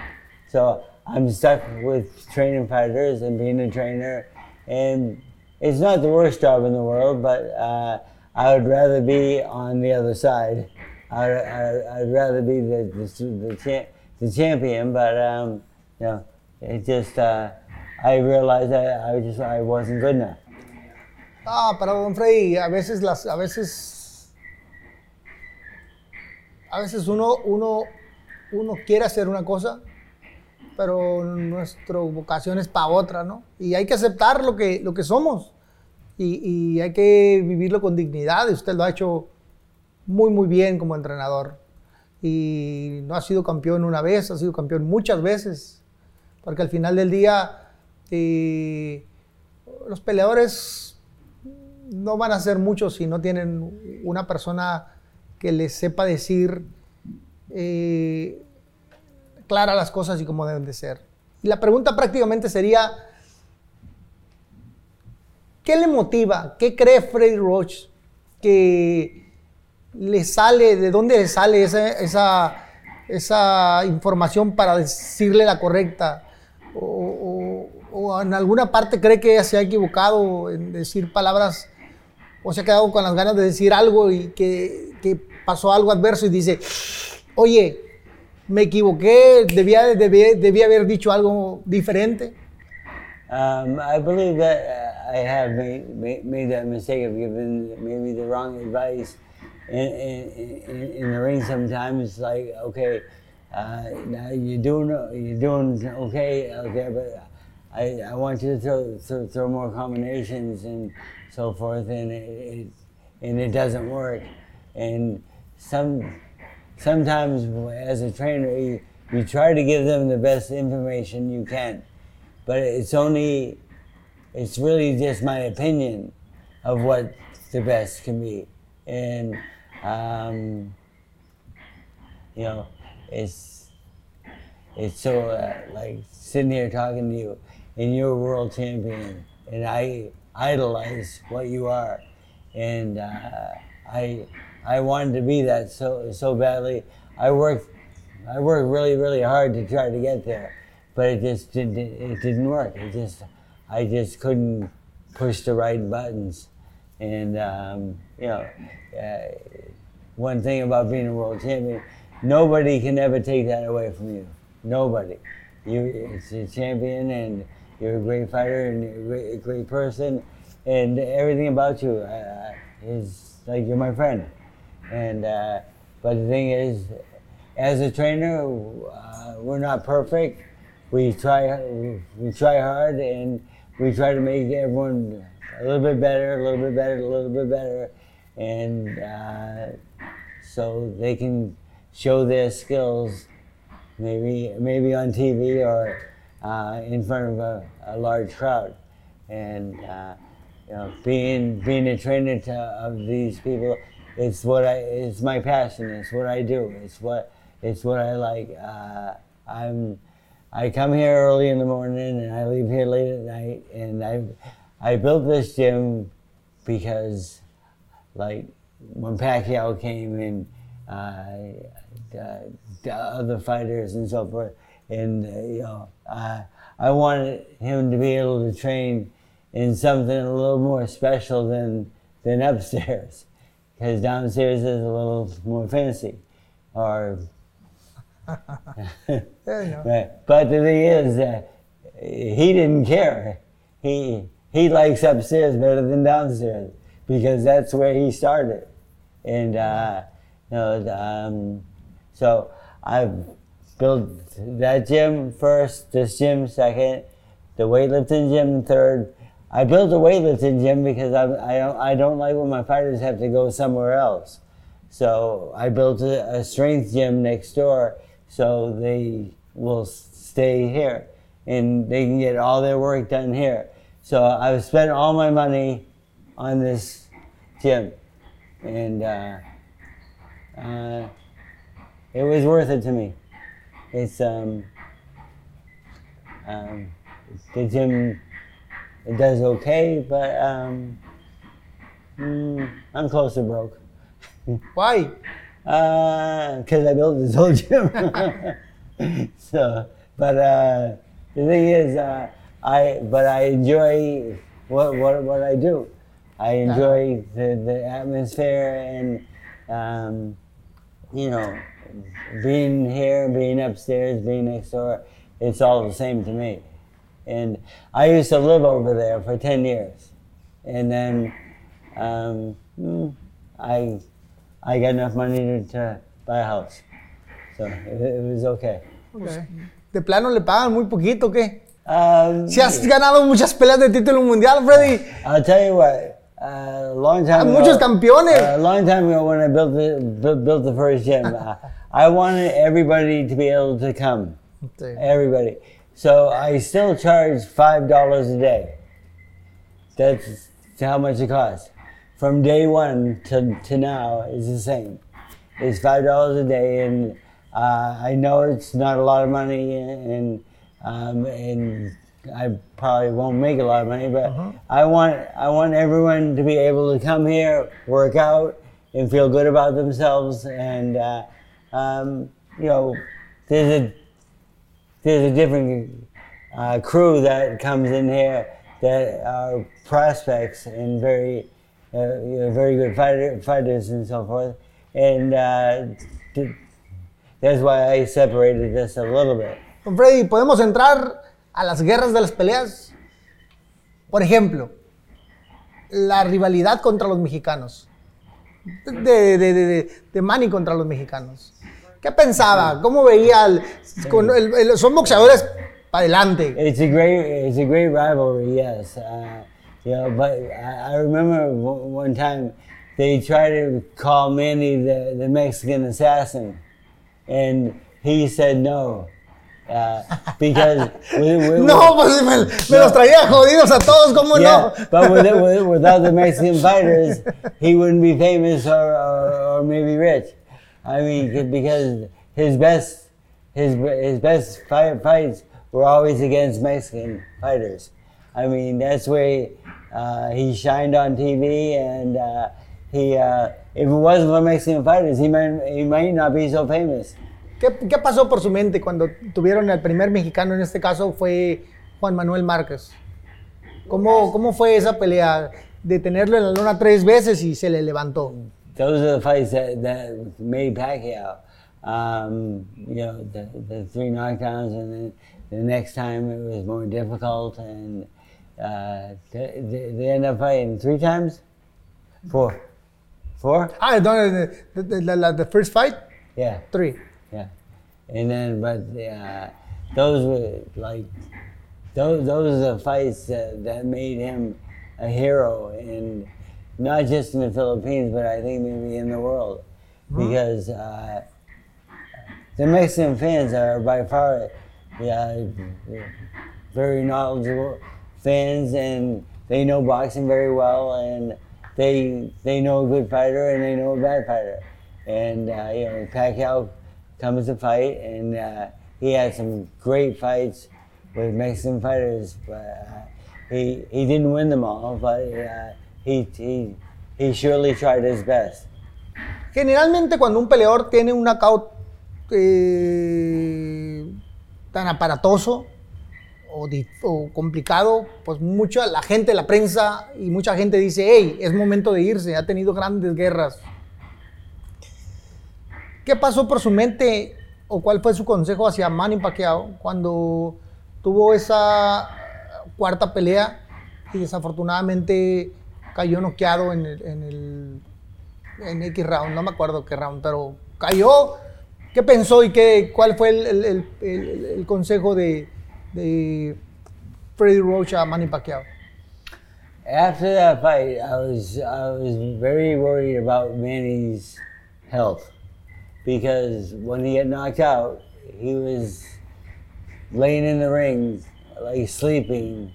so I'm stuck with training fighters and being a trainer, and it's not the worst job in the world, but uh, I would rather be on the other side. I, I, I'd rather be the the, the, cha- the champion, but um, you know, it just uh, I realized that I just I wasn't good enough. Ah, pero don Freddy, a veces las, a veces, a veces uno, uno, uno quiere hacer una cosa, pero nuestra vocación es para otra, ¿no? Y hay que aceptar lo que, lo que somos y, y hay que vivirlo con dignidad. Y usted lo ha hecho muy, muy bien como entrenador. Y no ha sido campeón una vez, ha sido campeón muchas veces, porque al final del día eh, los peleadores no van a ser muchos si no tienen una persona que les sepa decir eh, clara las cosas y cómo deben de ser. Y la pregunta prácticamente sería, ¿qué le motiva? ¿Qué cree Freddy Roach que le sale, de dónde le sale esa, esa, esa información para decirle la correcta? O, o- o en alguna parte cree que se ha equivocado en decir palabras o se ha quedado con las ganas de decir algo y que, que pasó algo adverso y dice, oye, me equivoqué, debía, debía, debía haber dicho algo diferente. Um, I believe that uh, I have made, made that mistake of giving maybe the wrong advice in, the ring sometimes. it's Like, okay, uh, you're doing you're doing okay there, but I, I want you to throw, throw, throw more combinations and so forth, and it, it and it doesn't work. And some sometimes as a trainer, you, you try to give them the best information you can but it's only it's really just my opinion of what the best can be and um, you know it's it's so uh, like sitting here talking to you and you're a world champion and i idolize what you are and uh, i i wanted to be that so so badly i worked I worked really, really hard to try to get there, but it just didn't. It didn't work. It just, I just couldn't push the right buttons, and um, you know, uh, one thing about being a world champion, nobody can ever take that away from you. Nobody. You, it's a champion, and you're a great fighter, and you're a great, person, and everything about you uh, is like you're my friend. And uh, but the thing is, as a trainer, uh, we're not perfect. We try, we try hard, and we try to make everyone a little bit better, a little bit better, a little bit better, and uh, so they can show their skills, maybe maybe on TV or uh, in front of a, a large crowd, and uh, you know, being being a trainer to, of these people, it's what I it's my passion. It's what I do. It's what it's what I like. Uh, I'm I come here early in the morning and I leave here late at night, and I I built this gym because like when Pacquiao came and uh, uh, the other fighters and so forth, and uh, you know, I I wanted him to be able to train in something a little more special than than upstairs, because downstairs is a little more fancy, or. Know. But the thing is, uh, he didn't care. He he likes upstairs better than downstairs because that's where he started. And uh, you know, um, so I've built that gym first, this gym second, the weightlifting gym third. I built a weightlifting gym because I, I don't I don't like when my fighters have to go somewhere else. So I built a, a strength gym next door so they will stay here and they can get all their work done here. So I've spent all my money on this gym and uh, uh, it was worth it to me. It's um, um, the gym it does okay, but um, mm, I'm close to broke. Why? Because I built this whole gym. so, but uh, the thing is, uh, I but I enjoy what what what I do. I enjoy the, the atmosphere and um, you know being here, being upstairs, being next door. It's all the same to me. And I used to live over there for ten years, and then um, mm, I I got enough money to, to buy a house, so it, it was okay. Ok. De plano le pagan muy poquito, ¿qué? Um, Si has ganado muchas peleas de título mundial, Freddie. I'll tell you what. Uh, long time Ah, ago, muchos campeones. A long time ago, when I built the bu- built the first gym, uh, I wanted everybody to be able to come. Everybody. So I still charge five dollars a day. That's how much it costs. From day one to, to now is the same. It's five dollars a day, and uh, I know it's not a lot of money, and um, and I probably won't make a lot of money, but I want I want everyone to be able to come here, work out, and feel good about themselves, and uh, um, you know, there's a there's a different uh, crew that comes in here that are prospects and very, uh, you know, very good fighter, fighters and so forth. And uh, th- that's why I separated this a little bit. Freddy, ¿podemos entrar a las guerras de las peleas? Por ejemplo, la rivalidad contra los mexicanos. De, de, de, de, Manny contra los mexicanos. ¿Qué pensaba? ¿Cómo veía? el- con el- el- son boxeadores para adelante. It's a great, it's a great rivalry, yes. Uh, you know, but I, I remember one time they tried to call Manny the, the Mexican assassin, and he said no. Uh, because we, we, No, pues me, me los traía jodidos a todos, ¿cómo yeah, no? but with, with, without the Mexican fighters, he wouldn't be famous or, or, or maybe rich. I mean, because his best his his best fight, fights were always against Mexican fighters. I mean, that's where uh, he shined on TV, and uh, he uh, if it wasn't for Mexican fighters, he might he might not be so famous. ¿Qué, qué pasó por su mente cuando tuvieron al primer mexicano? En este caso fue Juan Manuel Márquez. ¿Cómo, cómo fue esa pelea de tenerlo en la lona tres veces y se le levantó? Those are the fights that, that made Pacquiao. Um, you know, the, the three knockdowns, and then the next time it was more difficult, and uh, they, they ended up fighting three times? Four. Four? Ah, the, the, the- the first fight, Yeah. three. Yeah, and then but uh, those were like those those are the fights that, that made him a hero, and not just in the Philippines, but I think maybe in the world, because uh, the Mexican fans are by far yeah, very knowledgeable fans, and they know boxing very well, and they they know a good fighter and they know a bad fighter, and uh, you know Pacquiao comes to fight, and uh, he had some great fights with Mexican fighters, but uh, he he didn't win them all, but uh, he he he surely tried his best. Generalmente cuando un peleador tiene un knockout eh, tan aparatoso o, o complicado, pues mucha la gente, la prensa y mucha gente dice, hey, es momento de irse, ha tenido grandes guerras. ¿Qué pasó por su mente o cuál fue su consejo hacia Manny Pacquiao cuando tuvo esa cuarta pelea y desafortunadamente cayó noqueado en el, en el X round, no me acuerdo qué round, pero cayó. ¿Qué pensó y qué, cuál fue el consejo de, de Freddy Roach a Manny Pacquiao? After that fight, I was I was very worried about Manny's health because when he got knocked out, he was laying in the ring like sleeping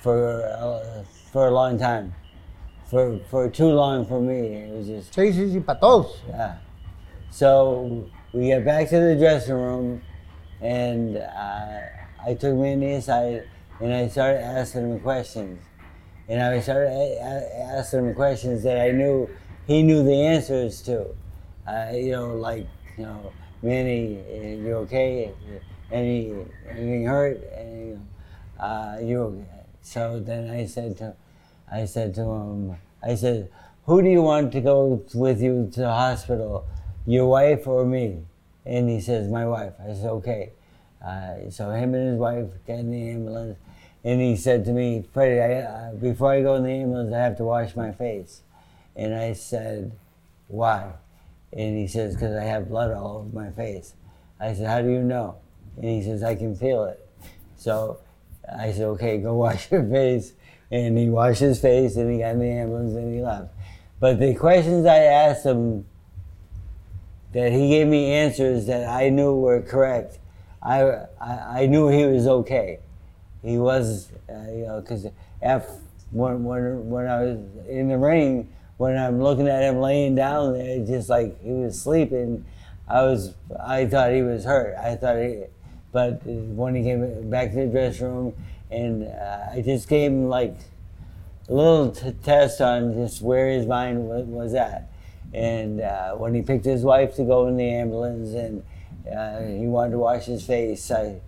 for uh, for a long time, for for too long for me. It was just Sí, sí, sí, para todos. yeah. So we get back to the dressing room, and uh, I took Manny aside and I started asking him questions. And I started a- a- asking him questions that I knew he knew the answers to. Uh, you know, like, you know, Manny, uh, you okay? Any anything hurt? And, uh, you okay? So then I said to, I said to him, I said, who do you want to go with you to the hospital, your wife or me? And he says, my wife. I said, okay. Uh, so him and his wife get in the ambulance, and he said to me, Freddie, I, uh, before I go in the ambulance, I have to wash my face. And I said, why? And he says, because I have blood all over my face. I said, how do you know? And he says, I can feel it. So I said, okay, go wash your face. And he washed his face and he got in the ambulance and he left. But the questions I asked him, that he gave me answers that I knew were correct. I, I, I knew he was okay. He was, uh, you know, because when, when, when I was in the ring, when I'm looking at him laying down there, just like he was sleeping, I was, I thought he was hurt. I thought he, but when he came back to the dressing room, and uh, I just gave him like a little t- test on just where his mind was, was at. And uh, when he picked his wife to go in the ambulance and uh, he wanted to wash his face, I,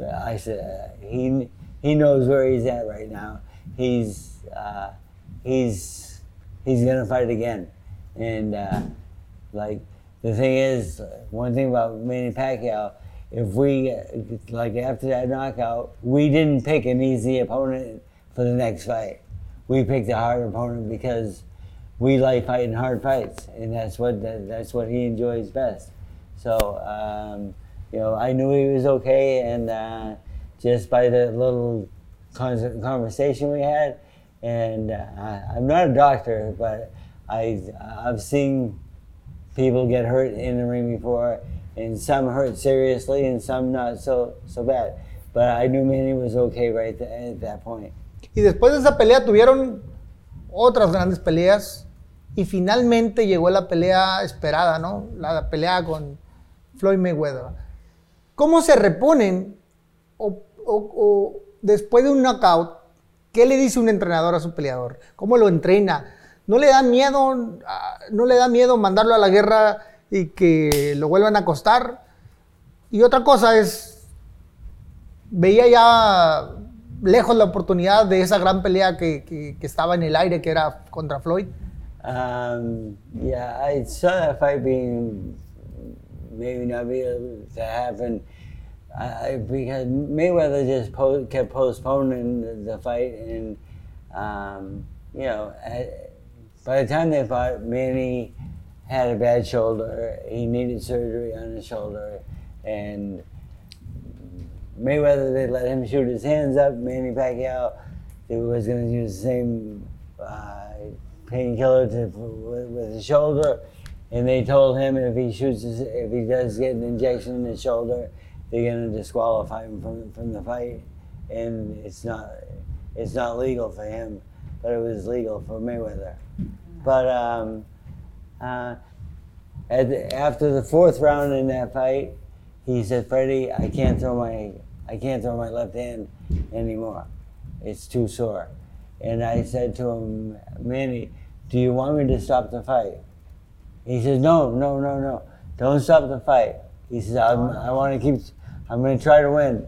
I said, he, he knows where he's at right now. He's, uh, he's, he's to fight again. And uh, like, the thing is, one thing about Manny Pacquiao, if we, like after that knockout, we didn't pick an easy opponent for the next fight. We picked a hard opponent because we like fighting hard fights, and that's what that, that's what he enjoys best. So, um, you know, I knew he was okay, and uh, just by the little conversation we had, and uh, I, I'm not a doctor, but I I've seen people get hurt in the ring before, and some hurt seriously, and some not so so bad. But I knew Manny was okay right th- at that point. Y después de esa pelea tuvieron otras grandes peleas y finalmente llegó la pelea esperada, ¿no? La pelea con Floyd Mayweather. ¿Cómo se reponen o, o- o después de un knockout? ¿Qué le dice un entrenador a su peleador? ¿Cómo lo entrena? ¿No le da miedo, ah, no le da miedo mandarlo a la guerra y que lo vuelvan a acostar? y otra cosa es, veía ya lejos la oportunidad de esa gran pelea que, estaba en el aire, que era contra Floyd. Um, yeah, I saw that fight being maybe not be able to happen I, because Mayweather just po- kept postponing the, the fight, and um, you know, at, by the time they fought, Manny had a bad shoulder. He needed surgery on his shoulder, and Mayweather they let him shoot his hands up. Manny Pacquiao he was going to use the same uh, painkiller to with, with his shoulder, and they told him if he shoots his, if he does get an injection in his shoulder, they're going to disqualify him from from the fight, and it's not it's not legal for him, but it was legal for Mayweather. But um, uh, the, after the fourth round in that fight, he said, "Freddie, I can't throw my I can't throw my left hand anymore. It's too sore." And I said to him, "Manny, do you want me to stop the fight?" He says, "No, no, no, no. Don't stop the fight." He says, "I want to keep. I'm going to try to win."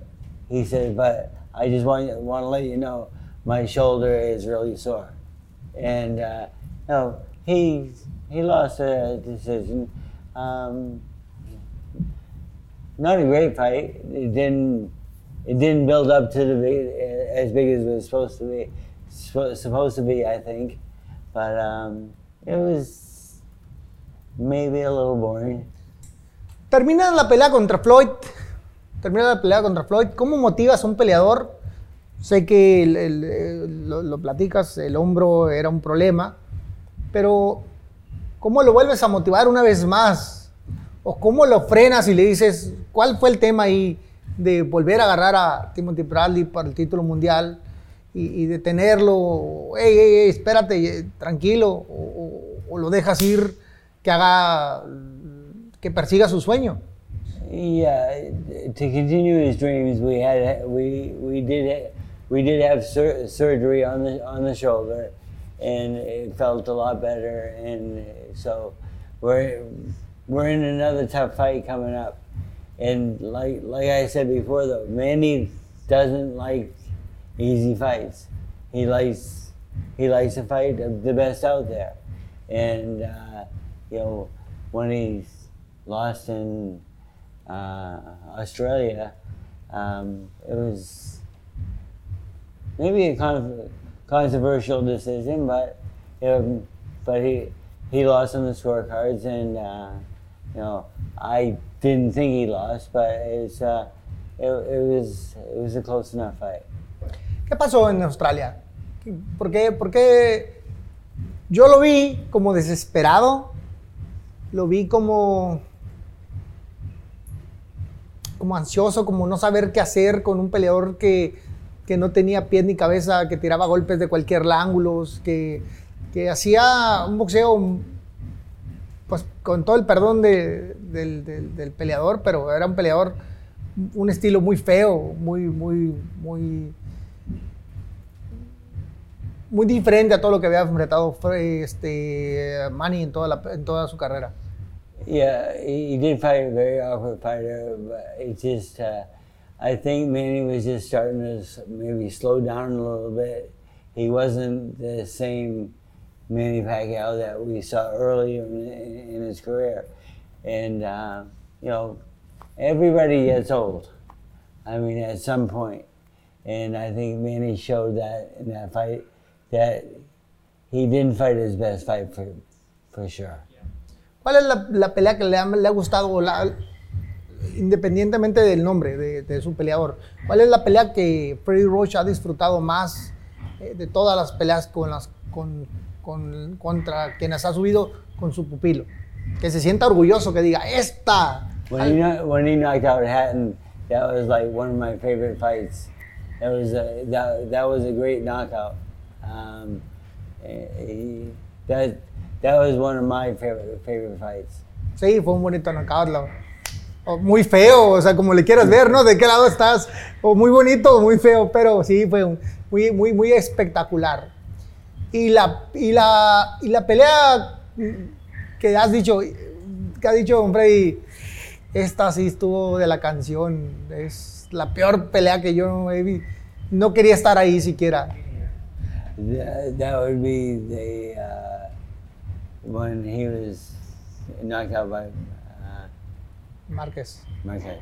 He said, "But I just want want to let you know my shoulder is really sore." And uh, no, he he lost a decision. Um, not a great fight. It didn't it didn't build up to the big, as big as it was supposed to be supposed to be. I think, but um, it was maybe a little boring. Termina la pelea contra Floyd. Termina la pelea contra Floyd. ¿Cómo motivas a un peleador? Sé que el- el- el- lo, lo platicas, el hombro era un problema, pero ¿cómo lo vuelves a motivar una vez más? ¿O cómo lo frenas y le dices, cuál fue el tema ahí de volver a agarrar a Timothy Bradley para el título mundial y, y detenerlo? Ey, ey, ey, espérate, eh, tranquilo, o, o- o lo dejas ir que haga, que persiga su sueño. Yeah, to continue his dreams, we had we we did we did have sur- surgery on the on the shoulder, and it felt a lot better. And so we're we're in another tough fight coming up. And like like I said before, though, Manny doesn't like easy fights. He likes he likes to fight the best out there. And uh, you know when he's lost in uh, Australia, um, it was maybe a con- controversial decision, but um, but he he lost on the scorecards, and uh, you know I didn't think he lost, but it's uh, it, it was it was a close enough fight. ¿Qué pasó en Australia? ¿Por qué? ¿Por qué? Yo lo vi como desesperado, lo vi como, como ansioso, como no saber qué hacer con un peleador que, que no tenía pies ni cabeza, que tiraba golpes de cualquier ángulo, que, que hacía un boxeo, pues con todo el perdón de- del, del- del peleador, pero era un peleador, un estilo muy feo, muy, muy, muy muy diferente a todo lo que había enfrentado este, Manny en toda, la, en toda su carrera. Yeah, he, he did fight a very awkward fighter, but it just, uh, I think Manny was just starting to maybe slow down a little bit. He wasn't the same Manny Pacquiao that we saw earlier in, in his career. And, uh, you know, everybody gets old. I mean, at some point. And I think Manny showed that in that fight that he didn't fight his best fight for, for sure. ¿Cuál es la, la pelea que le ha, le ha gustado, la- independientemente del nombre de, de su peleador? ¿Cuál es la pelea que Freddy Roach ha disfrutado más eh, de todas las peleas con las, con, con- contra quienes ha subido con su pupilo? Que se sienta orgulloso, que diga, esta. When he, kno- when he knocked out Hatton, that was like one of my favorite fights. That was a, that, that was a great knockout. Um, eh, he, that that was one of my favorite favorite fights. Sí, fue un bonito knockout. la- o muy feo, o sea, como le quieras ver, ¿no? ¿De qué lado estás? O muy bonito o muy feo, pero sí, fue un- muy, muy, muy espectacular. Y la, y la, y la pelea que has dicho, que ha dicho Freddy, esta sí estuvo de la canción. Es la peor pelea que yo he visto. No quería estar ahí siquiera. That, that would be the uh, when he was knocked out by uh, Márquez. Marquez.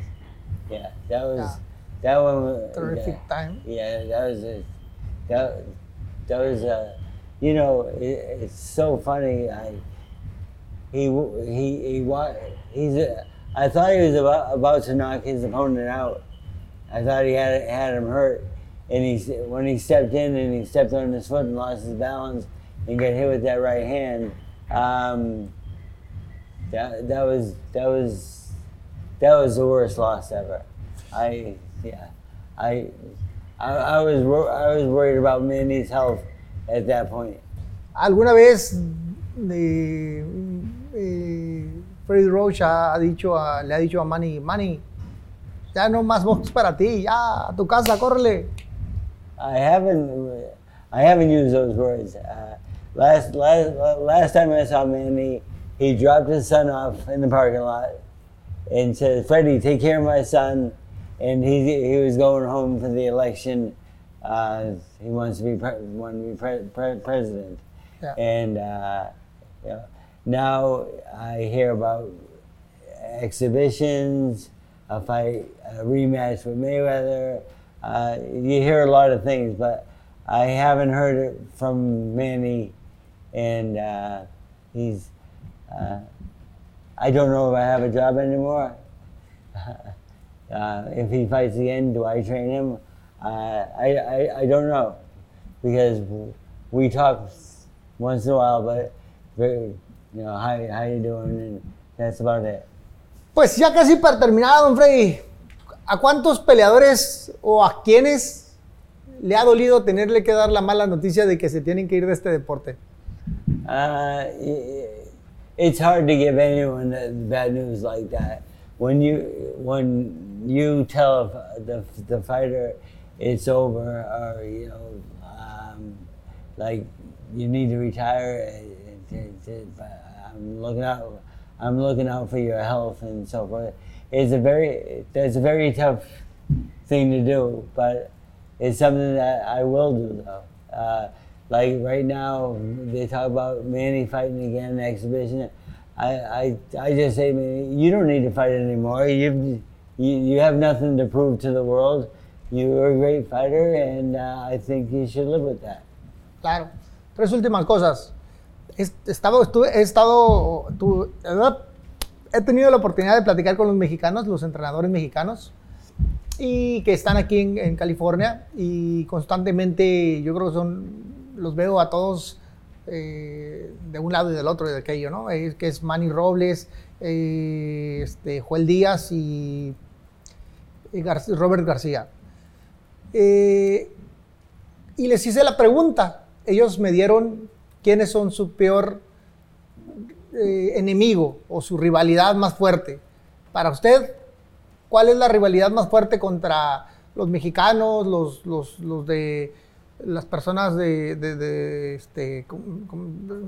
Yeah, that was Yeah. that one. Terrific yeah, time. Yeah, that was a, that that was a, you know, it, it's so funny. I he he he wa- he's a, I thought he was about about to knock his opponent out. I thought he had had him hurt, and he when he stepped in and he stepped on his foot and lost his balance and got hit with that right hand. Um, that that was that was that was the worst loss ever. I yeah, I I, I was I was worried about Manny's health at that point. ¿Alguna vez eh, eh, Freddie Roach ha ha dicho a- le ha dicho a Manny, Manny, ya no más box para ti, ya a tu casa, córrele? I haven't I haven't used those words. Uh, last last last time I saw Manny, he dropped his son off in the parking lot and said, "Freddie, take care of my son." And he he was going home for the election. Uh, he wants to be pre- want to be pre- pre- president. Yeah. And uh, you know, now I hear about exhibitions, a fight, a rematch with Mayweather. Uh, you hear a lot of things, but I haven't heard it from Manny, and uh, he's. Uh, I don't know if I have a job anymore. uh, if he fights again, do I train him? Uh, I, I, I don't know because we talk once in a while, but you know, how, how you doing, and that's about it. Pues ya casi para terminar, don Freddy, ¿a cuántos peleadores o a quiénes le ha dolido tenerle que dar la mala noticia de que se tienen que ir de este deporte? Uh, it's hard to give anyone bad news like that. When you when you tell the the fighter it's over, or you know, um, like you need to retire, it, it, it, I'm looking out. I'm looking out for your health and so forth. It's a very that's a very tough thing to do, but it's something that I will do though. Uh, like right now, they talk about Manny fighting again exhibition. I, I, I just say, man, you don't need to fight anymore. You, you, you have nothing to prove to the world. You're a great fighter, and uh, I think you should live with that. Claro. Tres últimas cosas. Es- Estaba, estuve- he estado, tu- he tenido la oportunidad de platicar con los mexicanos, los entrenadores mexicanos, y que están aquí en, en California y constantemente, yo creo que son, los veo a todos eh, de un lado y del otro y de aquello, ¿no? Que es Manny Robles, eh, este, Joel Díaz y, Robert García. Eh, y les hice la pregunta. Ellos me dieron quiénes son su peor enemigo o su rivalidad más fuerte. Para usted, ¿cuál es la rivalidad más fuerte contra los mexicanos, los de las personas de, de- de, este,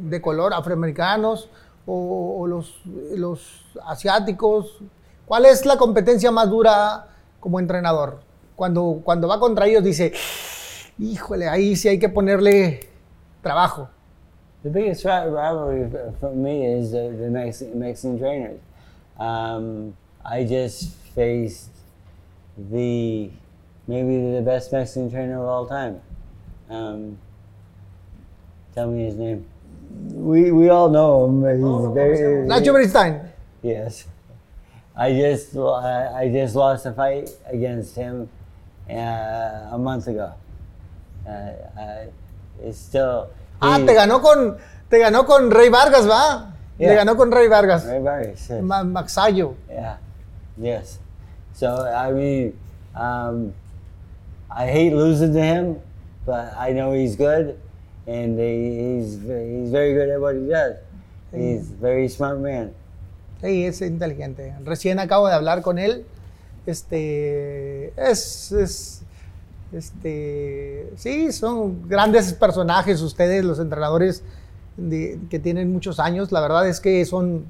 de color afroamericanos o, o los, los asiáticos? ¿Cuál es la competencia más dura como entrenador? Cuando, cuando va contra ellos dice, híjole, ahí sí hay que ponerle trabajo. The biggest ri- rivalry for me is the, the Mexican, Mexican trainers. Um, I just faced the maybe the best Mexican trainer of all time. Um, tell me his name. We, we all know him. but He's very Nacho Beristain. yes. I just lo- I I just lost a fight against him uh, a month ago. Uh, I, it's still. Ah, te ganó con, te ganó con Rey Vargas, ¿va? Le Yeah. ganó con Rey Vargas. Rey Vargas, yes. Ma- Maxayo. Yeah. Yes. So I mean, um, I hate losing to him, but I know he's good, and he, he's he's very good at what he does. He's a very smart man. Sí, es inteligente. Recién acabo de hablar con él. Este, es, es, este, sí, son grandes personajes ustedes, los entrenadores de- que tienen muchos años. La verdad es que son,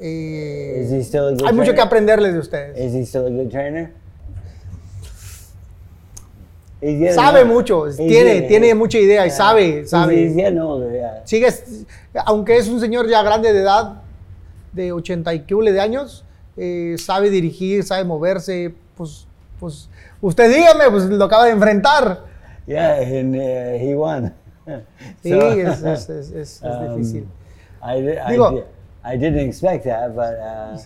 Eh, hay mucho que aprenderles de ustedes. Is he still a good trainer? Sabe mucho, tiene, tiene mucha idea y sabe, sabe. Sigue, aunque es un señor ya grande de edad, de 80 y que de años, eh, sabe dirigir, sabe moverse, pues, pues, usted dígame, pues lo acaba de enfrentar. Yeah, and uh, he won. Sí, So, es, es- es- es- es um, difícil. I, di- I, Digo- di- I didn't expect that, but uh.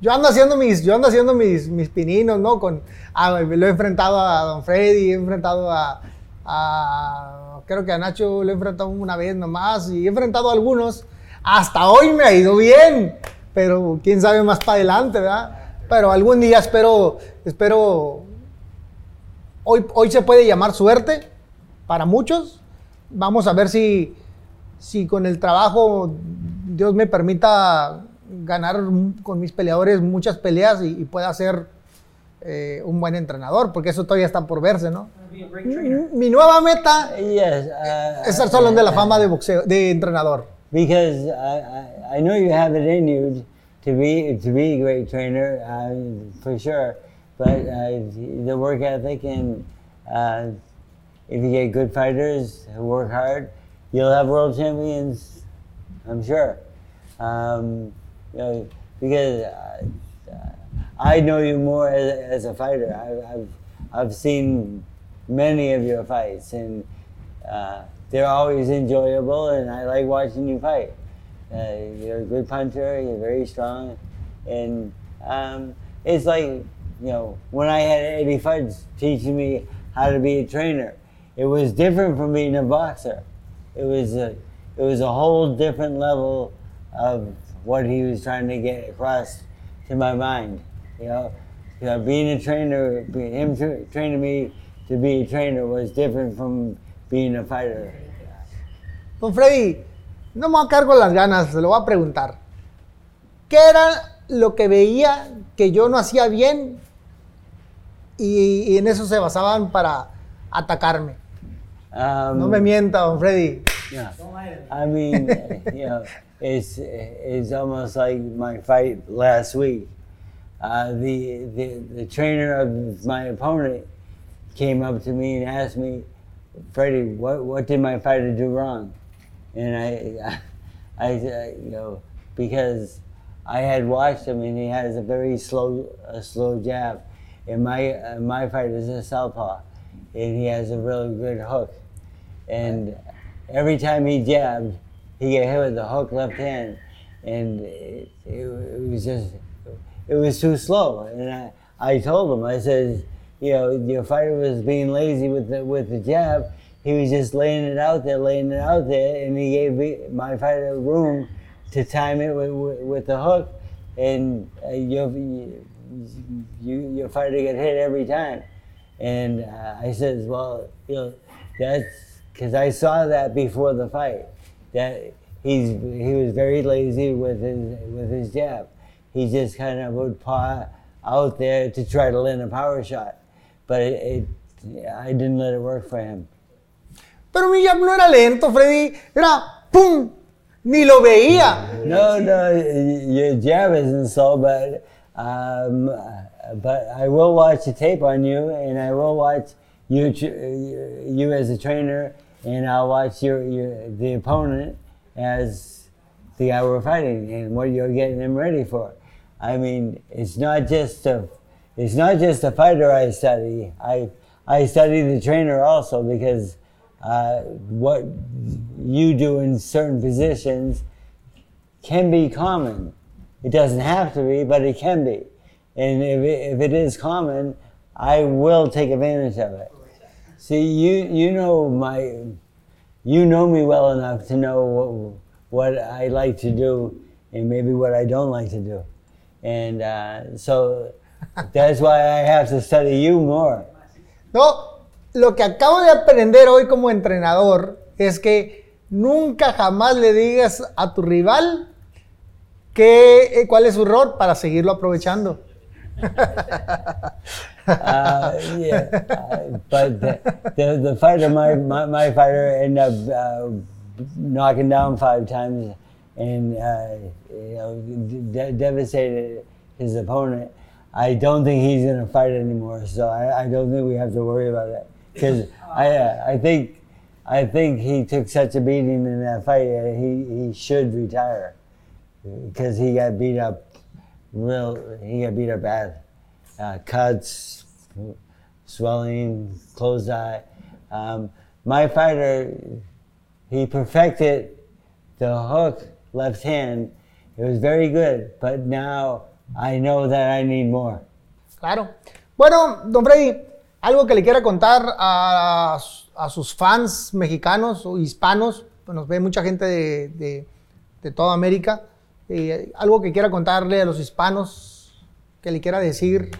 Yo ando haciendo mis, yo ando haciendo mis, pininos, ¿no? Con, ah, lo he enfrentado a Don Freddy, he enfrentado a, a- creo que a Nacho lo he enfrentado una vez nomás y he enfrentado a algunos. Hasta hoy me ha ido bien, pero quién sabe más para adelante, ¿verdad? Pero algún día espero, espero, hoy, hoy se puede llamar suerte para muchos. Vamos a ver si, si con el trabajo Dios me permita ganar con mis peleadores muchas peleas y, y pueda ser eh, un buen entrenador, porque eso todavía está por verse, ¿no? Mi nueva meta Yes. Uh, es el Salón de la Fama de boxeo, de entrenador. Because I, I, I know you have it in you to be to be a great trainer, uh, for sure. But uh, the work ethic and uh, if you get good fighters who work hard, you'll have world champions. I'm sure. Um, you know, because uh, I know you more as, as a fighter. I, I've I've seen many of your fights and. Uh, they're always enjoyable, and I like watching you fight. Uh, you're a good puncher. You're very strong, and um, it's like you know when I had Eddie Futch teaching me how to be a trainer. It was different from being a boxer. It was a it was a whole different level of what he was trying to get across to my mind. You know, you know being a trainer, be- him tra- training me to be a trainer was different from being a fighter. Don Freddy, no me voy a quedar con las ganas, se lo voy a preguntar. ¿Qué era lo que veía que yo no hacía bien y, y en eso se basaban para atacarme? Um, No me mienta, don Freddy. Yeah. I mean, you know, it's it's almost like my fight last week. Uh, the, the the trainer of my opponent came up to me and asked me, Freddie, what what did my fighter do wrong? And I, I, I you know, because I had watched him and he has a very slow a slow jab, and my uh, my fighter is a southpaw, and he has a really good hook and every time he jabbed, he got hit with the hook left hand, and it, it, it was just, it was too slow. And I, I told him, I said, you know, your fighter was being lazy with the with the jab. He was just laying it out there, laying it out there, and he gave me, my fighter room to time it with, with, with the hook, and uh, your you, your fighter got hit every time. And uh, I says, well, you know, that's because I saw that before the fight. That he's he was very lazy with his with his jab. He just kind of would paw out there to try to land a power shot, but it, it I didn't let it work for him. Pero mi jab no era lento, Freddie. Era ¡pum! Ni lo veía. No, no, your jab isn't so, but um, but I will watch the tape on you, and I will watch you you as a trainer, and I'll watch your, your the opponent as the guy we're fighting, and what you're getting him ready for. I mean, it's not just a it's not just a fighter I study. I I study the trainer also because uh, what you do in certain positions can be common. It doesn't have to be, but it can be. And if it, if it is common, I will take advantage of it. See, you you know my, you know me well enough to know what what I like to do and maybe what I don't like to do, and uh, so that's why I have to study you more. No, lo que acabo de aprender hoy como entrenador es que nunca jamás le digas a tu rival que, eh, cuál es su error para seguirlo aprovechando. uh, yeah, but the, the, the fighter, my, my, my fighter ended up uh, knocking down five times, and uh, you know de- devastated his opponent. I don't think he's going to fight anymore, so I, I don't think we have to worry about that because I uh, I think I think he took such a beating in that fight. He he should retire because he got beat up real. He got beat up bad, uh, cuts, swelling, closed eye. Um, my fighter, he perfected the hook left hand. It was very good, but now I know that I need more. Claro. Bueno, don Freddy, algo que le quiera contar a, a sus fans mexicanos o hispanos, pues nos ve mucha gente de, de- de toda América, eh, algo que quiera contarle a los hispanos, que le quiera decir.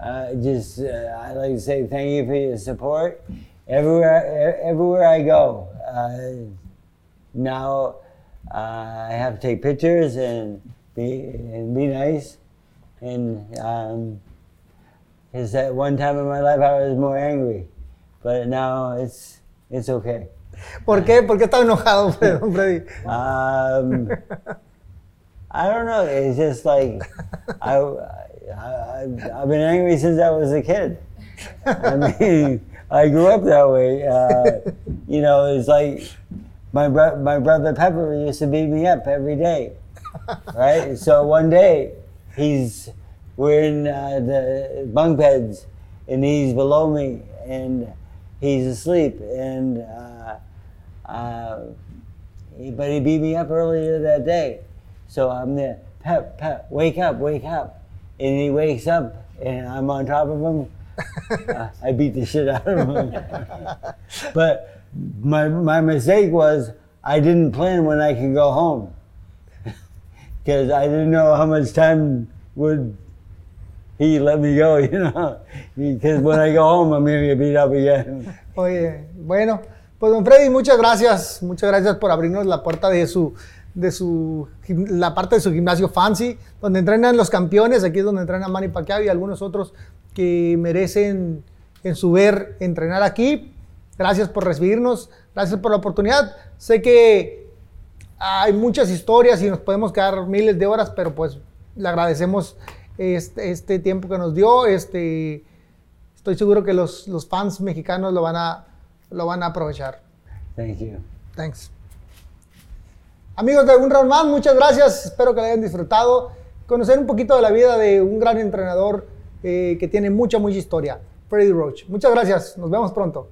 Uh, just, uh, I'd like to say thank you for your support. Everywhere, everywhere I go, uh, now uh, I have to take pictures and be and be nice. And um, because at one time in my life I was more angry, but now it's it's okay. ¿Por qué? ¿Por qué está enojado, don Freddie? Um, I don't know. It's just like I, I, I've been angry since I was a kid. I mean, I grew up that way. Uh, you know, it's like my bro- my brother Pepper used to beat me up every day, right? So one day, he's we're in uh, the bunk beds, and he's below me, and he's asleep, and. Uh, uh, he- but he beat me up earlier that day. So I'm there, Pep, Pep, wake up, wake up. And he wakes up and I'm on top of him. Uh, I beat the shit out of him. but my, my mistake was I didn't plan when I could go home. Because I didn't know how much time would he let me go, you know. Because when I go home, I'm to get beat up again. Oye, bueno, pues don Freddie, muchas gracias, muchas gracias por abrirnos la puerta de su, de su, la parte de su gimnasio fancy, donde entrenan los campeones, aquí es donde entrena Manny Pacquiao y algunos otros que merecen en su ver entrenar aquí. Gracias por recibirnos, gracias por la oportunidad. Sé que hay muchas historias y nos podemos quedar miles de horas, pero pues le agradecemos este, este tiempo que nos dio. Este, estoy seguro que los, los fans mexicanos lo van, a, lo van a aprovechar. Thank you. Thanks. Amigos de Un Round Más, muchas gracias. Espero que lo hayan disfrutado. Conocer un poquito de la vida de un gran entrenador eh, que tiene mucha, mucha historia, Freddy Roach. Muchas gracias. Nos vemos pronto.